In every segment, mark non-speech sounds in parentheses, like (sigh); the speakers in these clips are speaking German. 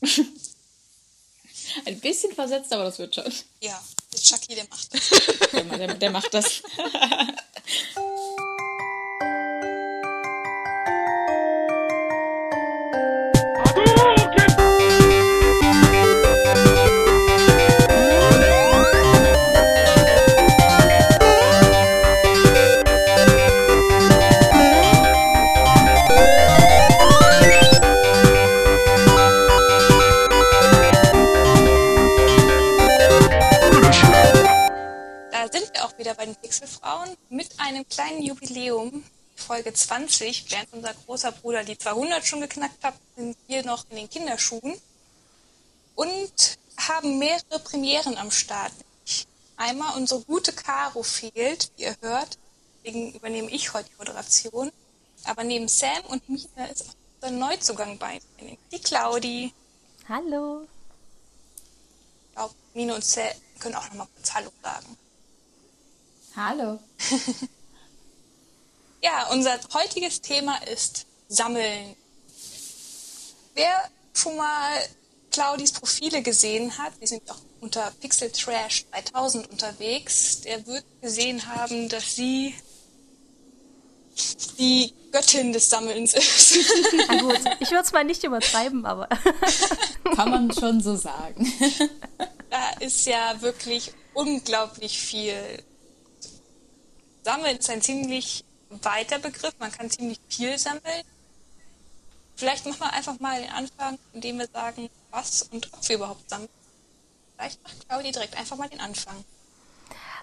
(laughs) Ein bisschen versetzt, aber das wird schon. Ja, der Chucky, der macht das. Der, der, der macht das. (laughs) einem kleinen Jubiläum. Folge 20, während unser großer Bruder die 200 schon geknackt hat, sind wir noch in den Kinderschuhen und haben mehrere Premieren am Start. Einmal unsere gute Caro fehlt, wie ihr hört, deswegen übernehme ich heute die Moderation. Aber neben Sam und mir ist auch unser Neuzugang bei, die Claudi. Hallo. Ich glaube, Mine und Sam können auch noch mal kurz Hallo sagen. Hallo. (laughs) Ja, unser heutiges Thema ist Sammeln. Wer schon mal Claudis Profile gesehen hat, die sind auch unter Pixel Trash 3000 unterwegs, der wird gesehen haben, dass sie die Göttin des Sammelns ist. Na gut, ich würde es mal nicht übertreiben, aber (laughs) Kann man schon so sagen. da ist ja wirklich unglaublich viel. Sammeln ist ein ziemlich weiter Begriff, man kann ziemlich viel sammeln. Vielleicht machen wir einfach mal den Anfang, indem wir sagen, was und ob wir überhaupt sammeln. Vielleicht macht Claudia direkt einfach mal den Anfang.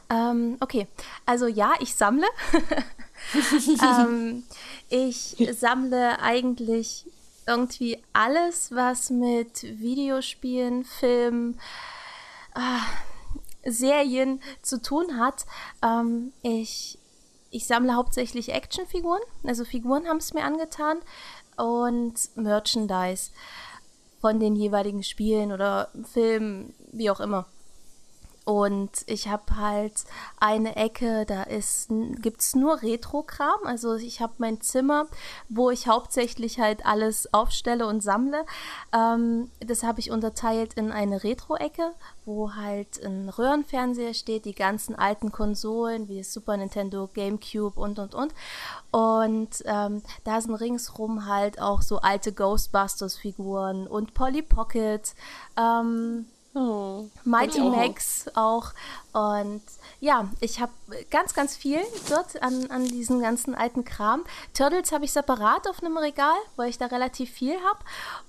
ähm, okay. Also ja, ich sammle. (laughs) ähm, ich sammle eigentlich irgendwie alles, was mit Videospielen, Filmen, äh, Serien zu tun hat. Ähm, ich, ich sammle hauptsächlich Actionfiguren, also Figuren haben es mir angetan und Merchandise von den jeweiligen Spielen oder Filmen, wie auch immer. Und ich habe halt eine Ecke, da ist gibt's nur Retro-Kram. Also ich habe mein Zimmer, wo ich hauptsächlich halt alles aufstelle und sammle. Ähm, das habe ich unterteilt in eine Retro-Ecke, wo halt ein Röhrenfernseher steht, die ganzen alten Konsolen wie Super Nintendo, GameCube und und und. Und ähm, da sind ringsrum halt auch so alte Ghostbusters-Figuren und Polly Pocket. Ähm, Oh, Mighty auch. Max auch. Und ja, ich habe ganz, ganz viel dort an, an diesen ganzen alten Kram. Turtles habe ich separat auf einem Regal, weil ich da relativ viel habe.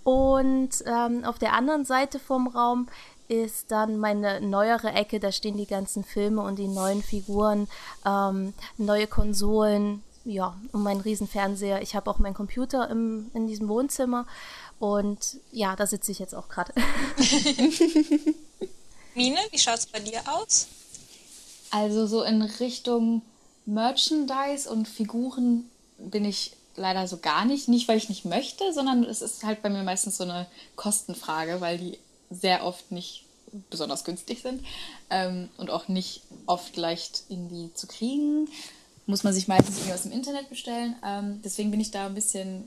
Und ähm, auf der anderen Seite vom Raum ist dann meine neuere Ecke, da stehen die ganzen Filme und die neuen Figuren, ähm, neue Konsolen, ja, und mein Riesenfernseher. Ich habe auch meinen Computer im, in diesem Wohnzimmer. Und ja, da sitze ich jetzt auch gerade. (laughs) Mine, wie schaut's bei dir aus? Also so in Richtung Merchandise und Figuren bin ich leider so gar nicht. Nicht, weil ich nicht möchte, sondern es ist halt bei mir meistens so eine Kostenfrage, weil die sehr oft nicht besonders günstig sind ähm, und auch nicht oft leicht irgendwie zu kriegen. Muss man sich meistens irgendwie aus dem Internet bestellen. Ähm, deswegen bin ich da ein bisschen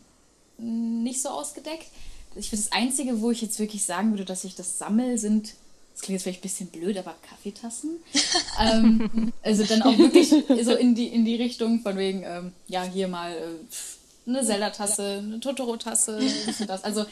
nicht so ausgedeckt. Ich finde, das Einzige, wo ich jetzt wirklich sagen würde, dass ich das sammle, sind, das klingt jetzt vielleicht ein bisschen blöd, aber Kaffeetassen. (laughs) ähm, also dann auch wirklich so in die, in die Richtung von wegen, ähm, ja, hier mal äh, eine Zelda-Tasse, eine Totoro-Tasse, das und das. Also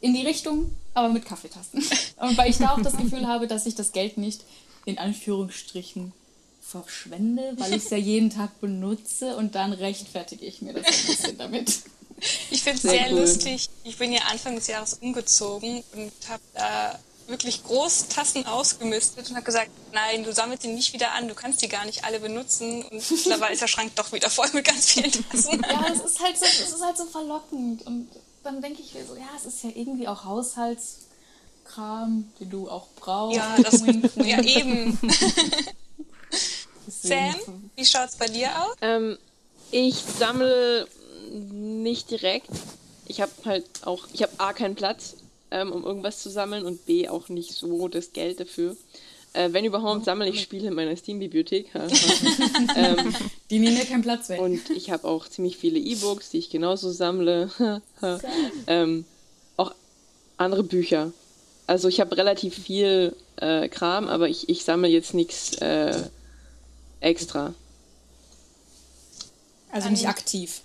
in die Richtung, aber mit Kaffeetassen. (laughs) Und weil ich da auch das Gefühl habe, dass ich das Geld nicht in Anführungsstrichen verschwende, weil ich es ja jeden Tag benutze und dann rechtfertige ich mir das ein bisschen damit. (laughs) Ich finde es Sehr sehr, cool. lustig. Ich bin ja Anfang des Jahres umgezogen und habe da wirklich groß Tassen ausgemistet und habe gesagt, nein, du sammelst die nicht wieder an, du kannst die gar nicht alle benutzen. Und (laughs) mittlerweile ist der Schrank doch wieder voll mit ganz vielen Tassen. Ja, das ist halt so, das ist halt so verlockend. Und dann denke ich mir so, ja, es ist ja irgendwie auch Haushaltskram, den du auch brauchst. Ja, das, (laughs) ja eben. (laughs) Sam, wie schaut's bei dir aus? Ähm, ich sammle nicht direkt. Ich habe halt auch, ich habe A keinen Platz, ähm, um irgendwas zu sammeln und B auch nicht so das Geld dafür. Äh, wenn überhaupt, sammle ich Spiele in meiner Steam-Bibliothek. (laughs) ähm, Die nehmen ja keinen Platz weg. und ich habe auch ziemlich viele E-Books, die ich genauso sammle. (laughs) ähm, auch andere Bücher. Also ich habe relativ viel äh, Kram, aber ich, ich sammle jetzt nichts äh, extra. Also nicht aktiv.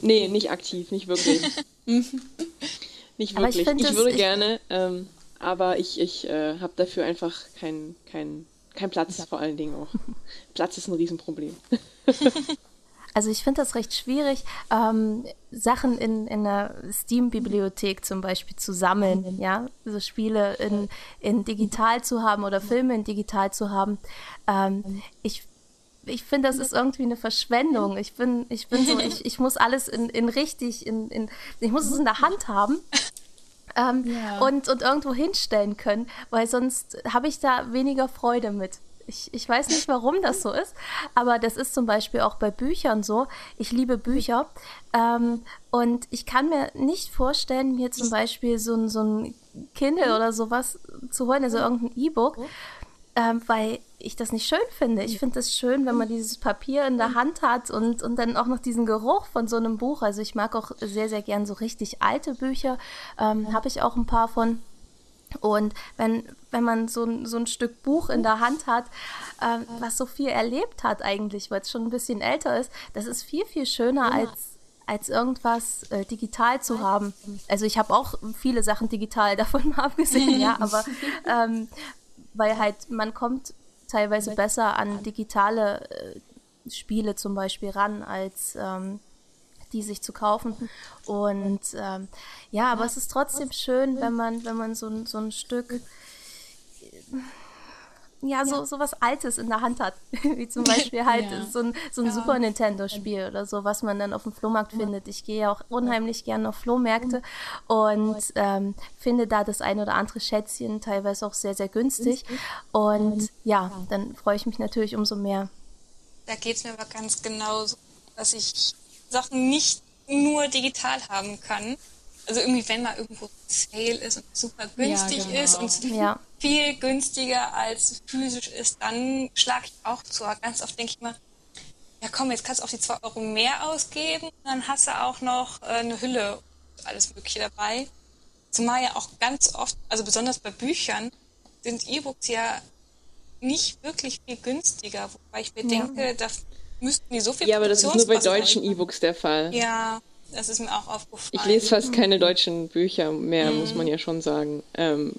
Ja. Nee, nicht aktiv, nicht wirklich. (laughs) nicht Aber ich wirklich. find Ich, würde ich- gerne, ähm, aber ich, ich äh, habe dafür einfach keinen kein, kein Platz, vor allen Dingen auch. (laughs) Platz ist ein Riesenproblem. (laughs) Also ich finde das recht schwierig, ähm, Sachen in, in der Steam-Bibliothek zum Beispiel zu sammeln, ja, so Spiele in, in digital zu haben oder Filme in digital zu haben. Ähm, ich ich finde, das ist irgendwie eine Verschwendung. Ich bin, ich bin so, ich, ich muss alles in, in richtig, in, in, ich muss es in der Hand haben. Ähm, Ja. und, und irgendwo hinstellen können, weil sonst habe ich da weniger Freude mit. Ich, ich weiß nicht, warum das so ist, aber das ist zum Beispiel auch bei Büchern so. Ich liebe Bücher ähm, und ich kann mir nicht vorstellen, mir zum Beispiel so ein, so ein Kindle oder sowas zu holen, also irgendein E-Book, ähm, weil ich das nicht schön finde. Ich finde es schön, wenn man dieses Papier in der Hand hat und, und dann auch noch diesen Geruch von so einem Buch. Also ich mag auch sehr, sehr gern so richtig alte Bücher. Ähm, Habe ich auch ein paar von. Und wenn, wenn man so ein, so ein Stück Buch in der Hand hat, ähm, was so viel erlebt hat eigentlich, weil es schon ein bisschen älter ist, das ist viel, viel schöner als, als irgendwas äh, digital zu haben. Also ich habe auch viele Sachen digital (laughs) davon mal abgesehen, ja, (laughs) aber ähm, weil halt man kommt teilweise besser an digitale äh, Spiele zum Beispiel ran, als ähm, die sich zu kaufen. Und ähm, ja, aber es ist trotzdem schön, wenn man, wenn man so, ein- so ein Stück ja, so, so was Altes in der Hand hat. (laughs) Wie zum Beispiel halt Ja. so ein, so ein Super Nintendo-Spiel oder so, was man dann auf dem Flohmarkt findet. Ich gehe ja auch unheimlich gerne auf Flohmärkte und ähm, finde da das ein oder andere Schätzchen teilweise auch sehr, sehr günstig. Und ja, dann freue ich mich natürlich umso mehr. Da geht es mir aber ganz genauso, dass ich Sachen nicht nur digital haben kann. Also irgendwie, wenn mal irgendwo Sale ist und super günstig genau. ist und Ja. viel günstiger als physisch ist, dann schlage ich auch zu. Aber Ganz oft denke ich mal, ja komm, jetzt kannst du auch die 2 Euro mehr ausgeben, dann hast du auch noch äh, eine Hülle und alles Mögliche dabei. Zumal ja auch ganz oft, also besonders bei Büchern, sind E-Books ja nicht wirklich viel günstiger, wobei ich mir Ja. denke, da müssten die so viel Ja, aber das ist nur bei deutschen. E-Books der Fall. Ja, das ist mir auch aufgefallen. Ich lese fast keine deutschen Bücher mehr, muss man ja schon sagen. Ähm,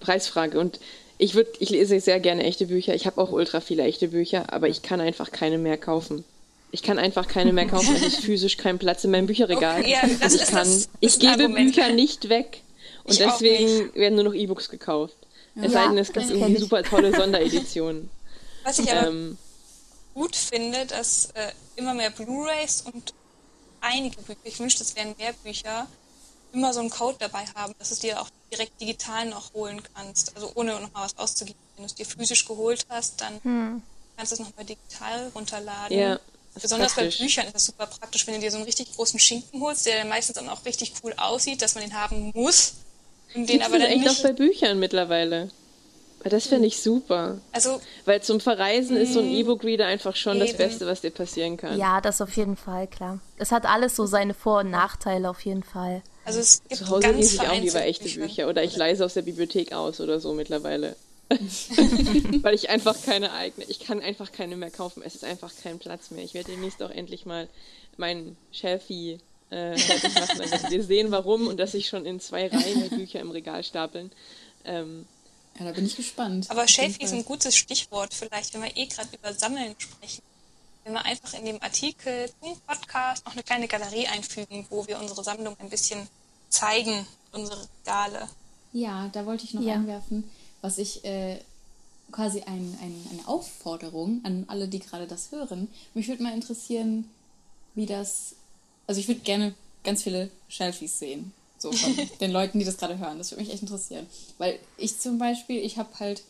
Preisfrage. Und ich würde, ich lese sehr gerne echte Bücher. Ich habe auch ultra viele echte Bücher, aber ich kann einfach keine mehr kaufen. Ich kann einfach keine mehr kaufen. Es ist physisch kein Platz in meinem Bücherregal. Okay, ja, das Und ich ist kann, das- ich gebe Argument. Bücher nicht weg. Und Ich deswegen werden nur noch E-Books gekauft. Es sei Ja, denn, es gibt irgendwie super tolle Sondereditionen. Was ich aber ähm, gut finde, dass äh, immer mehr Blu-rays und einige Bücher, ich wünschte, es wären mehr Bücher, immer so einen Code dabei haben, dass du es dir auch direkt digital noch holen kannst. Also ohne nochmal was auszugeben. Wenn du es dir physisch geholt hast, dann kannst du es nochmal digital runterladen. Ja, das Besonders praktisch. bei Büchern ist es super praktisch, wenn du dir so einen richtig großen Schinken holst, der dann meistens dann auch richtig cool aussieht, dass man den haben muss. Und den Gibt's aber das dann echt auch nicht. bei Büchern mittlerweile. Weil das finde ich super. Also Weil zum Verreisen ist so ein E-Book-Reader einfach schon das Eben. Beste, was dir passieren kann. Ja, das auf jeden Fall, klar. Es hat alles so seine Vor- und Nachteile auf jeden Fall. Also es gibt Zu Hause ganz lese ich auch lieber echte Bücher. Bücher oder ich leise aus der Bibliothek aus oder so mittlerweile. (laughs) Weil ich einfach keine eigene, ich kann einfach keine mehr kaufen. Es ist einfach kein Platz mehr. Ich werde demnächst auch endlich mal meinen Shelfie äh, fertig machen. Werdet ihr sehen, warum und dass sich schon in zwei Reihen die Bücher im Regal stapeln. Ähm, Ja, da bin ich gespannt. Aber Shelfie ist ein gutes Stichwort vielleicht, wenn wir eh gerade über Sammeln sprechen. Wenn wir einfach in dem Artikel zum Podcast noch eine kleine Galerie einfügen, wo wir unsere Sammlung ein bisschen zeigen, unsere Regale. Ja, da wollte ich noch Ja. einwerfen, was ich äh, quasi ein, ein, eine Aufforderung an alle, die gerade das hören. Mich würde mal interessieren, wie das. Also ich würde gerne ganz viele Shelfies sehen. So von (laughs) den Leuten, die das gerade hören. Das würde mich echt interessieren. Weil ich zum Beispiel, ich habe halt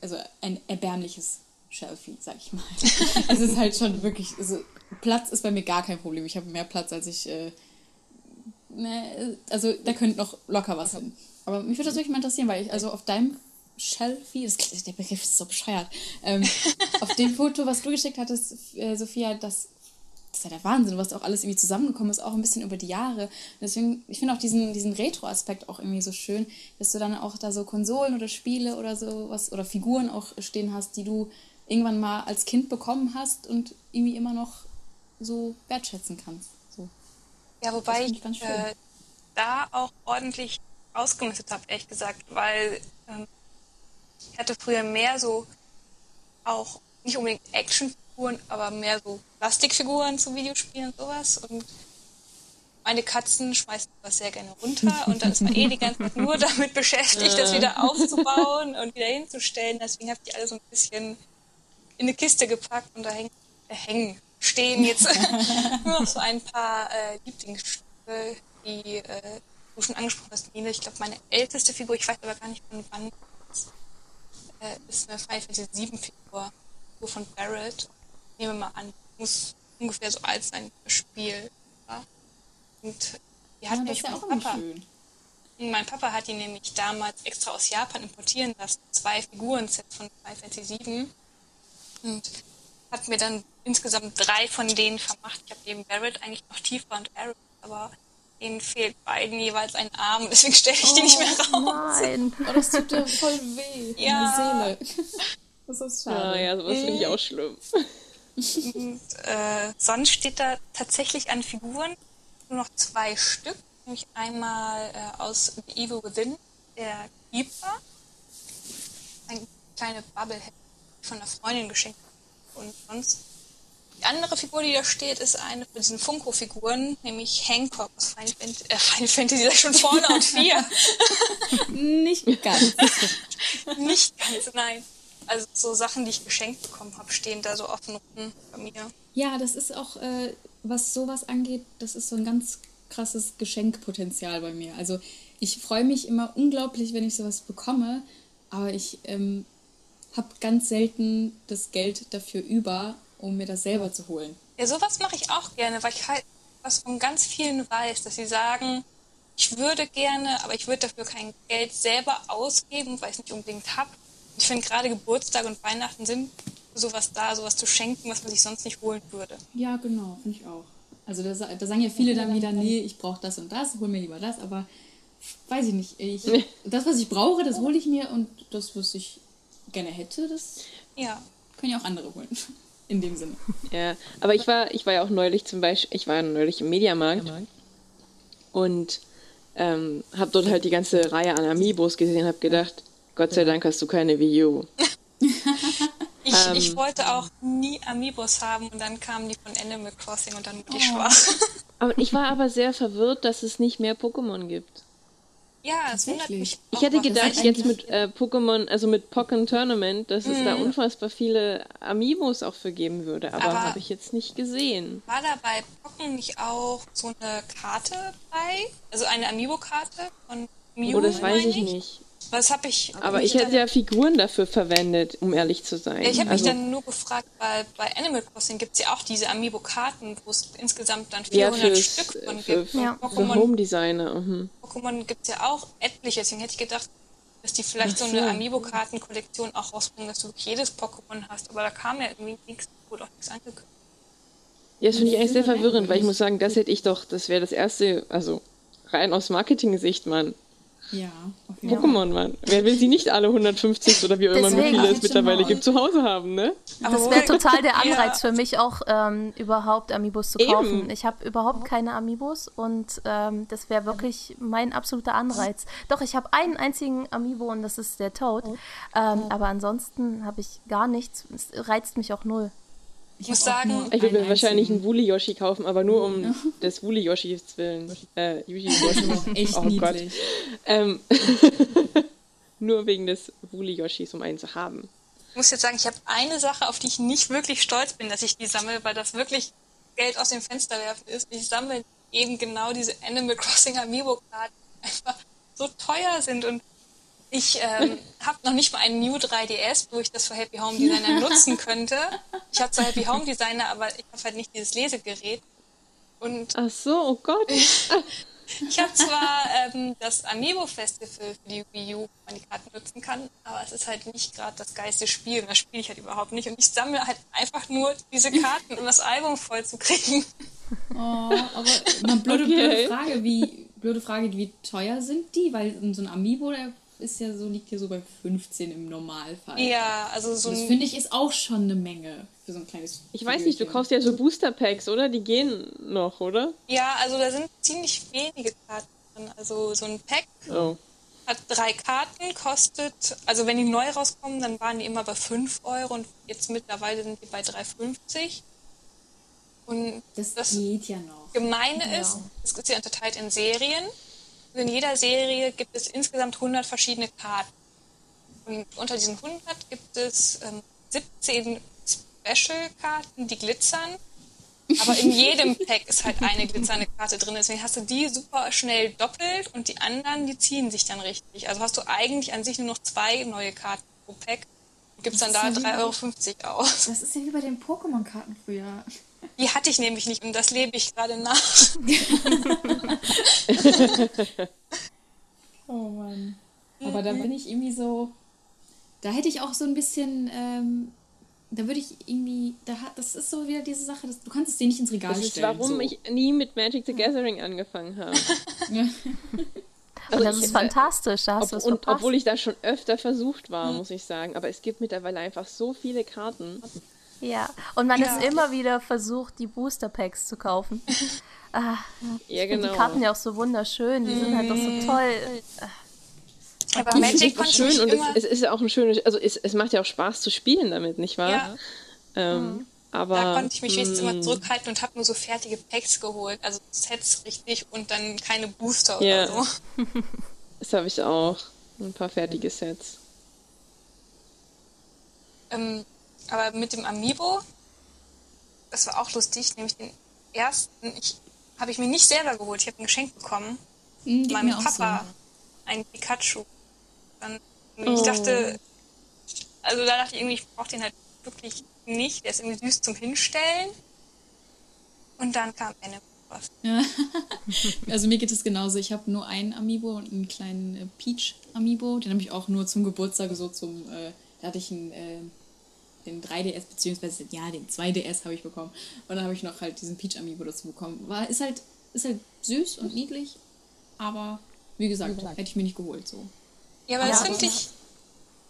also ein erbärmliches Shelfie, sag ich mal. (laughs) Es ist halt schon wirklich, also Platz ist bei mir gar kein Problem. Ich habe mehr Platz, als ich äh, ne, also da könnte noch locker was hin. Aber mich würde das wirklich mal interessieren, weil ich, also auf deinem Shelfie, das, der Begriff ist so bescheuert, ähm, (laughs) auf dem Foto, was du geschickt hattest, äh, Sophia, das ist ja der Wahnsinn, was auch alles irgendwie zusammengekommen ist, auch ein bisschen über die Jahre. deswegen, ich finde auch diesen, diesen Retro-Aspekt auch irgendwie so schön, dass du dann auch da so Konsolen oder Spiele oder sowas oder Figuren auch stehen hast, die du irgendwann mal als Kind bekommen hast und irgendwie immer noch so wertschätzen kannst. So. Ja, wobei ich, äh, da auch ordentlich ausgemistet habe, ehrlich gesagt, weil ähm, ich hatte früher mehr so auch nicht unbedingt Actionfiguren, aber mehr so Plastikfiguren zu Videospielen und sowas. Und meine Katzen schmeißen das sehr gerne runter und dann ist man eh die ganze Zeit nur (laughs) damit beschäftigt, das wieder aufzubauen und wieder hinzustellen. Deswegen habe ich die alle so ein bisschen in eine Kiste gepackt und da hängen, äh, hängen stehen jetzt (laughs) (laughs) nur noch so ein paar äh, Lieblingsstücke, die äh, du schon angesprochen hast, Nina. Ich glaube, meine älteste Figur, ich weiß aber gar nicht von wann, äh, ist eine Final Fantasy 7 Figur, Figur von Barrett. Nehmen wir mal an, muss ungefähr so alt sein das Spiel. Ja? Und die hat ja, nämlich ja mein Papa. Schön. Mein Papa hat die nämlich damals extra aus Japan importieren lassen, zwei Figurensets von Final Fantasy 7. Und hat mir dann insgesamt drei von denen vermacht. Ich habe neben Barrett eigentlich noch Tifa und Arrow, aber ihnen fehlt beiden jeweils ein Arm, (laughs) deswegen stelle ich oh, die nicht mehr oh, raus. Nein. (laughs) Oh, das tut dir voll weh ja. in der Seele. (laughs) Das ist schade. Ja, ja, sowas finde ich auch schlimm. Und, äh, sonst steht da tatsächlich an Figuren nur noch zwei Stück, nämlich einmal äh, aus The Evil Within, der Keeper, eine kleine Bubble von einer Freundin geschenkt und sonst die andere Figur, die da steht, ist eine von diesen Funko-Figuren, nämlich Hancock aus Final, Fantasy, äh, Final Fantasy, da schon vorne und vier. (laughs) Nicht ganz. (laughs) Nicht ganz, nein. Also so Sachen, die ich geschenkt bekommen habe, stehen da so offen rum bei mir. Ja, das ist auch, äh, was sowas angeht, das ist so ein ganz krasses Geschenkpotenzial bei mir. Also ich freue mich immer unglaublich, wenn ich sowas bekomme, aber ich ähm, habe ganz selten das Geld dafür über, um mir das selber zu holen. Ja, sowas mache ich auch gerne, weil ich halt was von ganz vielen weiß, dass sie sagen, ich würde gerne, aber ich würde dafür kein Geld selber ausgeben, weil ich es nicht unbedingt habe. Ich finde gerade Geburtstag und Weihnachten sind sowas da, sowas zu schenken, was man sich sonst nicht holen würde. Ja, genau, finde ich auch. Also da, da, sagen ja viele dann wieder, nee, ich brauche das und das, hol mir lieber das, aber weiß ich nicht. Ich, das, was ich brauche, das hole ich mir und das, was ich gerne hätte, das ja. können ja auch andere holen (laughs) in dem Sinne. Ja, aber ich war, ich war ja auch neulich zum Beispiel, ich war ja neulich im Mediamarkt und ähm, habe dort halt die ganze Reihe an Amiibos gesehen, habe gedacht, Gott sei Dank hast du keine Wii U. (laughs) ich, ähm, ich wollte auch nie Amiibos haben und dann kamen die von Animal Crossing und dann wurde ich oh. schwach. (laughs) aber ich war aber sehr verwirrt, dass es nicht mehr Pokémon gibt. Ja, es wundert mich. Ich hätte gedacht, jetzt mit äh, Pokémon, also mit Pokémon Tournament, dass es da mhm. unfassbar viele Amiibos auch für geben würde, aber, aber habe ich jetzt nicht gesehen. War da bei Pokémon nicht auch so eine Karte bei? Also eine Amiibo-Karte von Mew? Oh, das weiß ich nicht. Was habe ich. Aber ich hätte ja Figuren dafür verwendet, um ehrlich zu sein. Ja, ich habe also, mich dann nur gefragt, weil bei Animal Crossing gibt es ja auch diese Amiibo-Karten, wo es insgesamt dann 400 ja, Stück von für, gibt. Ja. Pokémon, Home Designer. Mhm. Pokémon gibt es ja auch etliche, deswegen hätte ich gedacht, dass die vielleicht so eine Amiibo-Karten-Kollektion auch rausbringen, dass du jedes Pokémon hast. Aber da kam ja irgendwie nichts, wurde auch nichts angekündigt. Ja, das finde ich eigentlich sehr verwirrend, weil ich muss sagen, das hätte ich doch, das wäre das erste, also rein aus Marketing-Sicht, Mann. Ja, Pokémon, Mann. Wer will sie nicht alle 150 oder wie auch immer viele es mittlerweile gibt, zu Hause haben, ne? Das wäre (laughs) total der Anreiz ja. für mich auch, ähm, überhaupt Amiibos zu kaufen. Eben. Ich habe überhaupt keine Amiibos und ähm, das wäre wirklich mein absoluter Anreiz. Doch, ich habe einen einzigen Amiibo und das ist der Toad. Ähm, aber ansonsten habe ich gar nichts. Es reizt mich auch null. Ich muss sagen, ich würde mir wahrscheinlich einen Wooly Yoshi kaufen, aber nur um ja. des Wooly Yoshis willen. Äh, Yoshi Yoshi. Echt oh niedlich. Gott. Ähm, (laughs) nur wegen des Wooly Yoshis, um einen zu haben. Ich muss jetzt sagen, ich habe eine Sache, auf die ich nicht wirklich stolz bin, dass ich die sammle, weil das wirklich Geld aus dem Fenster werfen ist. Ich sammle eben genau diese Animal Crossing Amiibo-Karten, die einfach so teuer sind und ich ähm, (laughs) habe noch nicht mal einen New 3DS, wo ich das für Happy Home Designer (laughs) nutzen könnte. Ich habe zwar Happy Home Designer, aber ich habe halt nicht dieses Lesegerät. Und Ach so, oh Gott. (laughs) Ich habe zwar ähm, das Amiibo Festival für die Wii U, wo man die Karten nutzen kann, aber es ist halt nicht gerade das geilste Spiel und das spiele ich halt überhaupt nicht. Und ich sammle halt einfach nur diese Karten, um das Album voll zu kriegen. Oh, aber eine blöde, okay. blöde Frage, wie blöde Frage, wie teuer sind die? Weil so ein Amiibo, der ist ja so, liegt ja so bei 15 im Normalfall. Ja, also so Das finde ich ist auch schon eine Menge für so ein kleines. Ich weiß nicht, du kaufst ja so Booster Packs, oder? Die gehen noch, oder? Ja, also da sind ziemlich wenige Karten drin. Also so ein Pack oh. hat drei Karten, kostet, also wenn die neu rauskommen, dann waren die immer bei 5 Euro und jetzt mittlerweile sind die bei 3,50. Und das, das geht ja noch. Gemeine ja. ist, es ist ja unterteilt in Serien in jeder Serie gibt es insgesamt 100 verschiedene Karten. Und unter diesen 100 gibt es ähm, 17 Special-Karten, die glitzern. Aber in jedem (laughs) Pack ist halt eine glitzernde Karte drin. Deswegen hast du die super schnell doppelt und die anderen, die ziehen sich dann richtig. Also hast du eigentlich an sich nur noch zwei neue Karten pro Pack. Und gibst dann da ja 3,50 Euro aus. Das ist ja wie bei den Pokémon-Karten früher. Die hatte ich nämlich nicht und das lebe ich gerade nach. (laughs) oh Mann. Aber da bin ich irgendwie so. Da hätte ich auch so ein bisschen. Ähm, da würde ich irgendwie. Da hat, das ist so wieder diese Sache, dass, du kannst es dir nicht ins Regal das ist, stellen. Warum so. ich nie mit Magic the Gathering angefangen habe. (laughs) Also das ist fantastisch, da hast ob, und obwohl ich da schon öfter versucht war, muss ich sagen. Aber es gibt mittlerweile einfach so viele Karten. Ja, und man ja. ist immer wieder versucht, die Booster Packs zu kaufen. (laughs) ah, ja, genau. Die Karten ja auch so wunderschön, die sind halt doch so mhm. toll. Aber die Magic ist schön und es, es, ist ja auch ein schönes, also es, es macht ja auch Spaß zu spielen damit, nicht wahr? Ja. Ähm, mhm. Aber, da konnte ich mich wenigstens immer mm. zurückhalten und habe nur so fertige Packs geholt, also Sets richtig und dann keine Booster ja. oder so. (laughs) Das habe ich auch. Ein paar fertige Sets. Ähm, aber mit dem Amiibo, das war auch lustig, nämlich den ersten, ich habe ich mir nicht selber geholt, ich habe ein Geschenk bekommen. Mhm, meinem Papa so. ein Pikachu. Dann, oh. ich dachte, also da dachte ich irgendwie, ich brauche den halt wirklich nicht. Der ist irgendwie süß zum Hinstellen. Und dann kam eine was. Ja. (laughs) also mir geht es genauso. Ich habe nur einen Amiibo und einen kleinen äh, Peach Amiibo. Den habe ich auch nur zum Geburtstag so zum. Äh, da hatte ich einen äh, den 3DS, beziehungsweise ja, den 2DS habe ich bekommen. Und dann habe ich noch halt diesen Peach Amiibo dazu bekommen. War, ist halt, ist halt süß und niedlich, aber wie gesagt, wie gesagt. hätte ich mir nicht geholt so. Ja, aber ja, das finde ich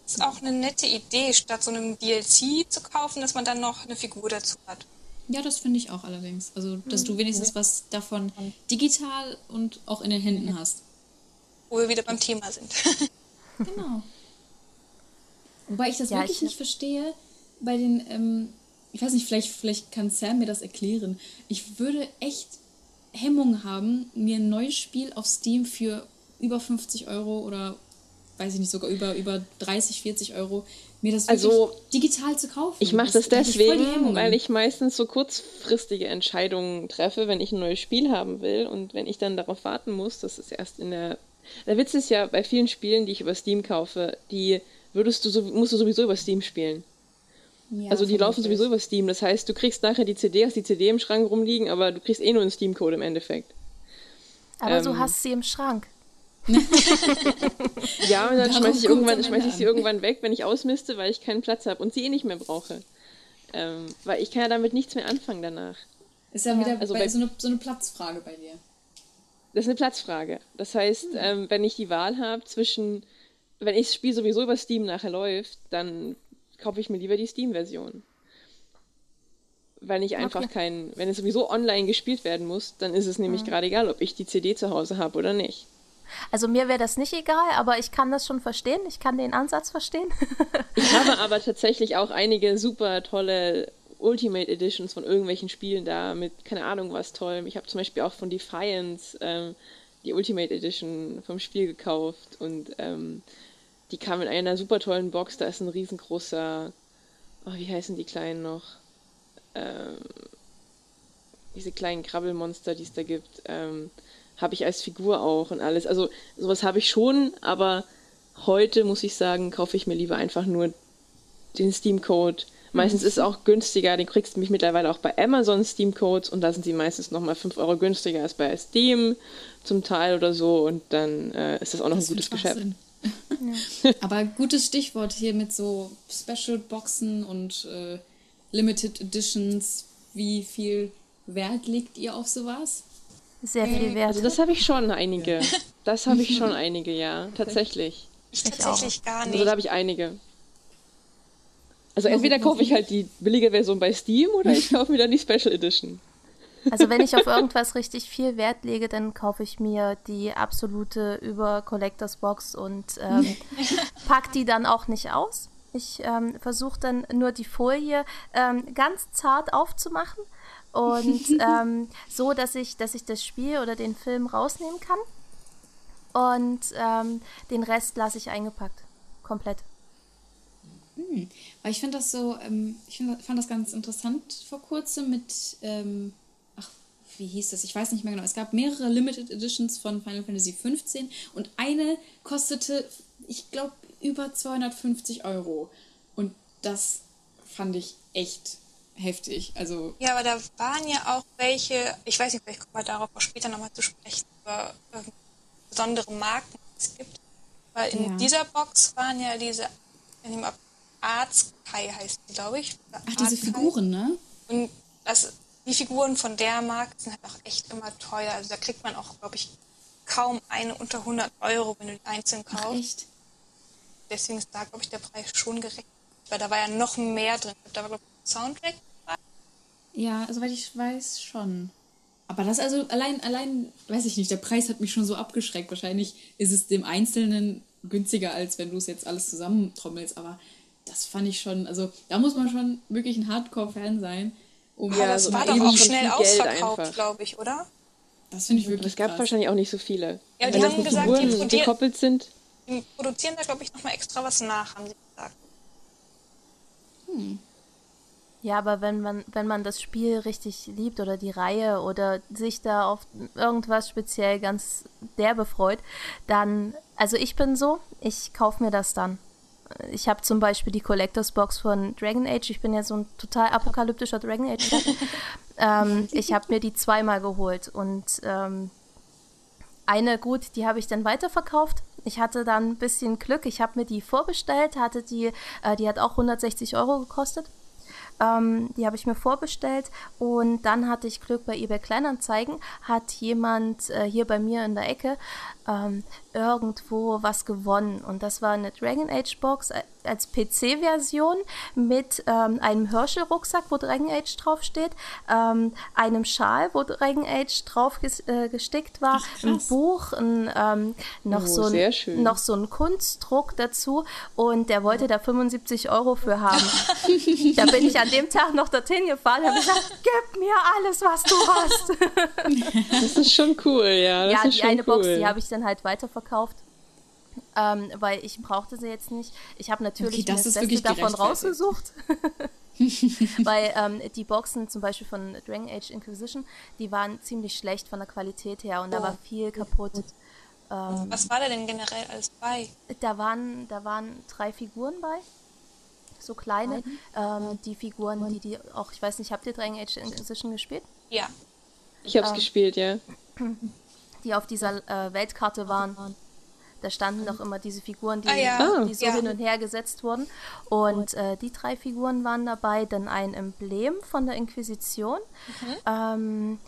ist auch eine nette Idee, statt so einem DLC zu kaufen, dass man dann noch eine Figur dazu hat. Ja, das finde ich auch allerdings. Also, dass du wenigstens was davon digital und auch in den Händen hast. Wo wir wieder beim Thema sind. (laughs) genau. Wobei ich das ja, wirklich ich nicht verstehe, bei den, ähm, ich weiß nicht, vielleicht, vielleicht kann Sam mir das erklären. Ich würde echt Hemmungen haben, mir ein neues Spiel auf Steam für über 50 Euro oder weiß ich nicht, sogar über, über 30, 40 Euro, mir das also, digital zu kaufen. Ich mache das, das deswegen, weil ich meistens so kurzfristige Entscheidungen treffe, wenn ich ein neues Spiel haben will und wenn ich dann darauf warten muss, dass es erst in der. Der Witz ist ja, bei vielen Spielen, die ich über Steam kaufe, die würdest du musst du sowieso über Steam spielen. Ja, also die laufen sowieso über Steam. Das heißt, du kriegst nachher die CD, hast die CD im Schrank rumliegen, aber du kriegst eh nur einen Steam-Code im Endeffekt. Aber ähm, du hast sie im Schrank. (laughs) ja, und dann schmeiße ich, irgendwann, schmeiß ich sie irgendwann weg, wenn ich ausmiste, weil ich keinen Platz habe und sie eh nicht mehr brauche. Ähm, weil ich kann ja damit nichts mehr anfangen danach. Ist ja wieder also bei, so, eine, so eine Platzfrage bei dir. Das ist eine Platzfrage. Das heißt, hm. ähm, wenn ich die Wahl habe zwischen, wenn ich das Spiel sowieso über Steam nachher läuft, dann kaufe ich mir lieber die Steam-Version. Weil ich einfach okay. kein, wenn es sowieso online gespielt werden muss, dann ist es nämlich mhm. gerade egal, ob ich die CD zu Hause habe oder nicht. Also mir wäre das nicht egal, aber ich kann das schon verstehen. Ich kann den Ansatz verstehen. (laughs) ich habe aber tatsächlich auch einige super tolle Ultimate Editions von irgendwelchen Spielen da mit, keine Ahnung was toll. Ich habe zum Beispiel auch von Defiance ähm, die Ultimate Edition vom Spiel gekauft und ähm, die kam in einer super tollen Box. Da ist ein riesengroßer, oh, wie heißen die kleinen noch? Ähm, diese kleinen Krabbelmonster, die es da gibt, ähm, habe ich als Figur auch und alles. Also sowas habe ich schon, aber heute muss ich sagen, kaufe ich mir lieber einfach nur den Steam-Code. Meistens ist es auch günstiger, den kriegst du mich mittlerweile auch bei Amazon Steam Codes und da sind sie meistens nochmal 5 Euro günstiger als bei Steam zum Teil oder so und dann äh, ist das auch noch das ein gutes Geschäft. Ja. (laughs) Aber gutes Stichwort hier mit so Special Boxen und äh, Limited Editions. Wie viel Wert legt ihr auf sowas? Sehr viel Wert. Also das habe ich schon einige. (laughs) Das habe ich schon einige, ja, tatsächlich. Ich, ich tatsächlich gar nicht. Also da habe ich einige. Also entweder kaufe ich halt die billige Version bei Steam oder ich kaufe mir dann die Special Edition. Also wenn ich auf irgendwas richtig viel Wert lege, dann kaufe ich mir die absolute über Collectors Box und ähm, (laughs) pack die dann auch nicht aus. Ich ähm, versuche dann nur die Folie ähm, ganz zart aufzumachen und (laughs) ähm, so, dass ich, dass ich das Spiel oder den Film rausnehmen kann. Und ähm, den Rest lasse ich eingepackt. Komplett. Hm. Weil ich finde das so, ähm, ich find, fand das ganz interessant vor kurzem mit, ähm, wie hieß das? Ich weiß nicht mehr genau. Es gab mehrere Limited Editions von Final Fantasy 15 und eine kostete, ich glaube, über 250 Euro. Und das fand ich echt heftig. Also ja, aber da waren ja auch welche, ich weiß nicht, vielleicht kommen wir darauf auch später nochmal zu sprechen, über besondere Marken, die es gibt. Weil in ja. dieser Box waren ja diese, in dem Artskai heißt die, glaube ich. Ach, diese Figuren, ne? Und das, die Figuren von der Marke sind halt auch echt immer teuer. Also da kriegt man auch, glaube ich, kaum eine unter 100 Euro, wenn du die einzeln kaufst. Deswegen ist da, glaube ich, der Preis schon gerecht. Weil da war ja noch mehr drin. Da war, glaube ich, Soundtrack dabei. Ja, soweit ich weiß, schon. Aber das also allein, allein, weiß ich nicht, der Preis hat mich schon so abgeschreckt. Wahrscheinlich ist es dem Einzelnen günstiger, als wenn du es jetzt alles zusammentrommelst. Aber das fand ich schon, also da muss man schon wirklich ein Hardcore-Fan sein. Um ja, das war doch auch schnell ausverkauft, glaube ich, oder? Das finde ich wirklich Es gab krass. wahrscheinlich auch nicht so viele. Ja, die haben gesagt, die, gekoppelt sind. Die produzieren da, glaube ich, nochmal extra was nach, haben sie gesagt. Hm. Ja, aber wenn man, wenn man das Spiel richtig liebt oder die Reihe oder sich da auf irgendwas speziell ganz derbe freut, dann, also ich bin so, ich kaufe mir das dann ich habe zum Beispiel die Collectors Box von Dragon Age. Ich bin ja so ein total apokalyptischer Dragon Age. (laughs) ähm, ich habe mir die zweimal geholt und ähm, eine gut, die habe ich dann weiterverkauft. Ich hatte dann ein bisschen Glück. Ich habe mir die vorbestellt, hatte die, äh, die hat auch 160 Euro gekostet. Ähm, die habe ich mir vorbestellt und dann hatte ich Glück bei eBay Kleinanzeigen, hat jemand äh, hier bei mir in der Ecke ähm, irgendwo was gewonnen. Und das war eine Dragon Age Box äh, als PC-Version mit ähm, einem Herschel-Rucksack, wo Dragon Age draufsteht, ähm, einem Schal, wo Dragon Age drauf ges äh, gestickt war, ein Buch, ein, ähm, noch, oh, so ein, noch so ein Kunstdruck dazu. Und der wollte da 75 Euro für haben. (laughs) da bin ich an dem Tag noch dorthin gefahren und habe gesagt, gib mir alles, was du hast. (laughs) das ist schon cool, ja. Das ja, die eine cool. Box, die habe ich dann halt weiterverkauft. Ähm, weil ich brauchte sie jetzt nicht. Ich habe natürlich okay, das, das Beste davon rausgesucht. (laughs) weil ähm, die Boxen zum Beispiel von Dragon Age Inquisition, die waren ziemlich schlecht von der Qualität her und oh. da war viel kaputt. Ähm, Was war da denn generell alles bei? Da waren, da waren drei Figuren bei. So kleine. Ähm, die Figuren, die die auch, ich weiß nicht, habt ihr Dragon Age Inquisition gespielt? Ja. Ich habe es ähm, gespielt, ja. (clears throat) Die auf dieser äh, Weltkarte waren. Da standen doch immer diese Figuren, die, ah, ja. die so ja. hin und her gesetzt wurden. Und äh, die drei Figuren waren dabei. Dann ein Emblem von der Inquisition. Mhm. Ähm,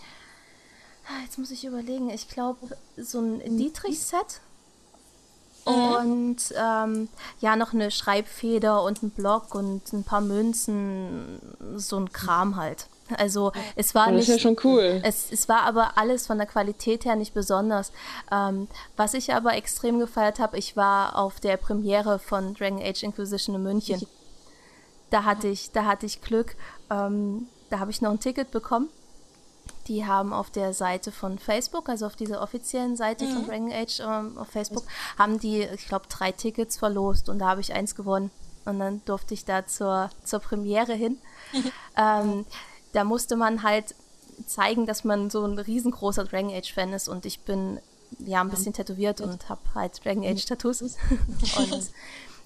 ah, jetzt muss ich überlegen. Ich glaube, so ein Dietrich-Set. Mhm. Und ähm, ja, noch eine Schreibfeder und ein Block und ein paar Münzen, so ein Kram halt. Also es war das nicht. Das ist ja schon cool. Es, es war aber alles von der Qualität her nicht besonders. Ähm, was ich aber extrem gefeiert habe, ich war auf der Premiere von Dragon Age Inquisition in München. Da hatte ich, da hatte ich Glück. Ähm, da habe ich noch ein Ticket bekommen. Die haben auf der Seite von Facebook, also auf dieser offiziellen Seite mhm. von Dragon Age ähm, auf Facebook, haben die, ich glaube, drei Tickets verlost und da habe ich eins gewonnen. Und dann durfte ich da zur, zur Premiere hin. (laughs) ähm, da musste man halt zeigen, dass man so ein riesengroßer Dragon Age Fan ist und ich bin ja ein bisschen tätowiert und habe halt Dragon Age Tattoos (laughs) und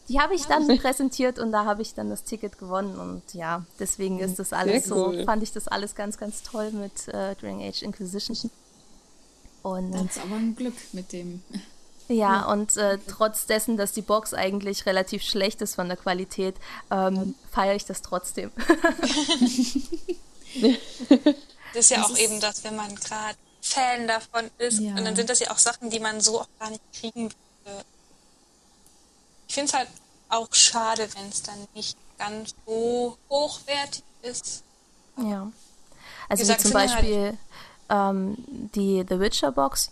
die habe ich dann (laughs) präsentiert und da habe ich dann das Ticket gewonnen und ja, deswegen ist das alles cool. so, fand ich das alles ganz, ganz toll mit äh, During Age Inquisition. Und das ist aber ein Glück mit dem. (laughs) Ja, ja. und äh, trotz dessen, dass die Box eigentlich relativ schlecht ist von der Qualität, ähm, feiere ich das trotzdem. (laughs) das ist ja das auch ist eben das, wenn man gerade Fan davon ist. Ja. Und dann sind das ja auch Sachen, die man so auch gar nicht kriegen würde. Ich finde es halt auch schade, wenn es dann nicht ganz so hochwertig ist. Ja. Also wie, wie zum halt Beispiel halt ähm, die The Witcher Box,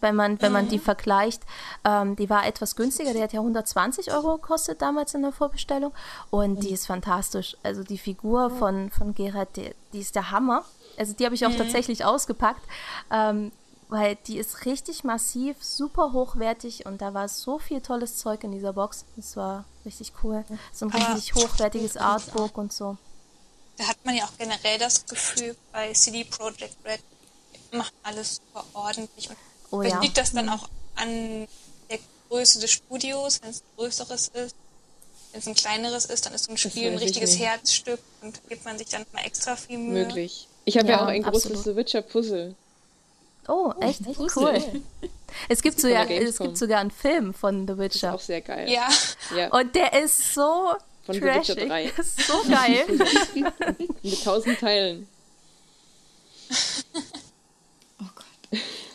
wenn man, wenn man mhm. die vergleicht, ähm, die war etwas günstiger, die hat ja 120 Euro gekostet damals in der Vorbestellung und mhm. die ist fantastisch. Also die Figur von, von Gerhard, die, die ist der Hammer. Also die habe ich auch mhm. tatsächlich ausgepackt, ähm, weil die ist richtig massiv, super hochwertig und da war so viel tolles Zeug in dieser Box. Das war richtig cool. So ein Aber richtig hochwertiges Artbook und so. Da hat man ja auch generell das Gefühl, bei CD Projekt Red macht alles super ordentlich und Oh, Vielleicht ja. liegt das dann auch an der Größe des Studios, wenn es ein größeres ist. Wenn es ein kleineres ist, dann ist so ein Spiel ein richtiges Herzstück und gibt man sich dann mal extra viel Mühe. Möglich. Ich habe ja, ja, auch ein absolut. großes The Witcher Puzzle. Oh, echt? Oh, cool. (laughs) Es gibt, so ja, es gibt sogar einen Film von The Witcher. Das ist auch sehr geil. Ja. ja. Und der ist so von trashig. The Witcher 3. ist (laughs) so geil. (laughs) Mit tausend Teilen.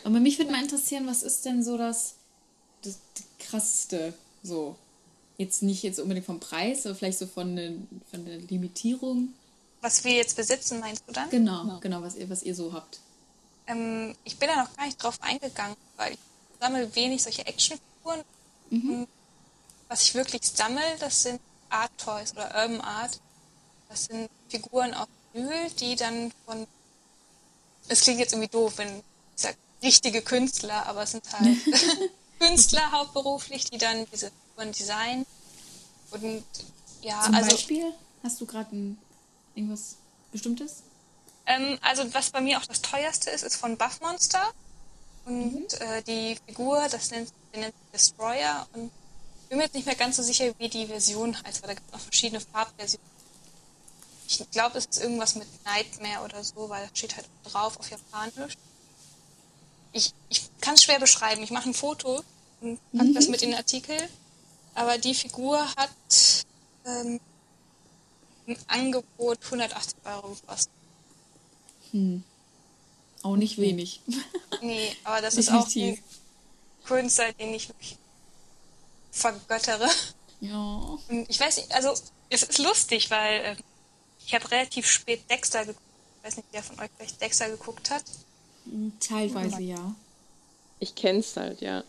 Aber mich würde mal interessieren, was ist denn so das, das, das krasseste so? Jetzt nicht jetzt unbedingt vom Preis, aber vielleicht so von, den, von der Limitierung. Was wir jetzt besitzen, meinst du dann? Genau, genau, genau was, ihr, was ihr so habt. Ähm, ich bin da noch gar nicht drauf eingegangen, weil ich sammle wenig solche Actionfiguren. Mhm. Was ich wirklich sammle, das sind Art Toys oder Urban Art. Das sind Figuren aus Öl, die dann von. Es klingt jetzt irgendwie doof, wenn ich sage, richtige Künstler, aber es sind halt (laughs) (laughs) Künstler hauptberuflich, die dann diese Figuren designen. Und ja, Zum also. Beispiel? Hast du gerade irgendwas Bestimmtes? Ähm, also, was bei mir auch das teuerste ist, ist von Buff Monster. Und mhm. äh, die Figur, das nennt, nennt Destroyer. Und ich bin mir jetzt nicht mehr ganz so sicher, wie die Version heißt, weil da gibt es noch verschiedene Farbversionen. Ich glaube, es ist irgendwas mit Nightmare oder so, weil da steht halt drauf auf Japanisch ich, ich kann es schwer beschreiben. Ich mache ein Foto und packe mhm. das mit in den Artikel. Aber die Figur hat ähm, ein Angebot 180 Euro gekostet. Hm. Auch nicht wenig. (laughs) Nee, aber das ist auch ein Künstler, den ich wirklich vergöttere. Ja. Ich weiß nicht, also es ist lustig, weil äh, ich habe relativ spät Dexter geguckt. Ich weiß nicht, wer von euch vielleicht Dexter geguckt hat. Teilweise ja. Ich kenn's halt, ja.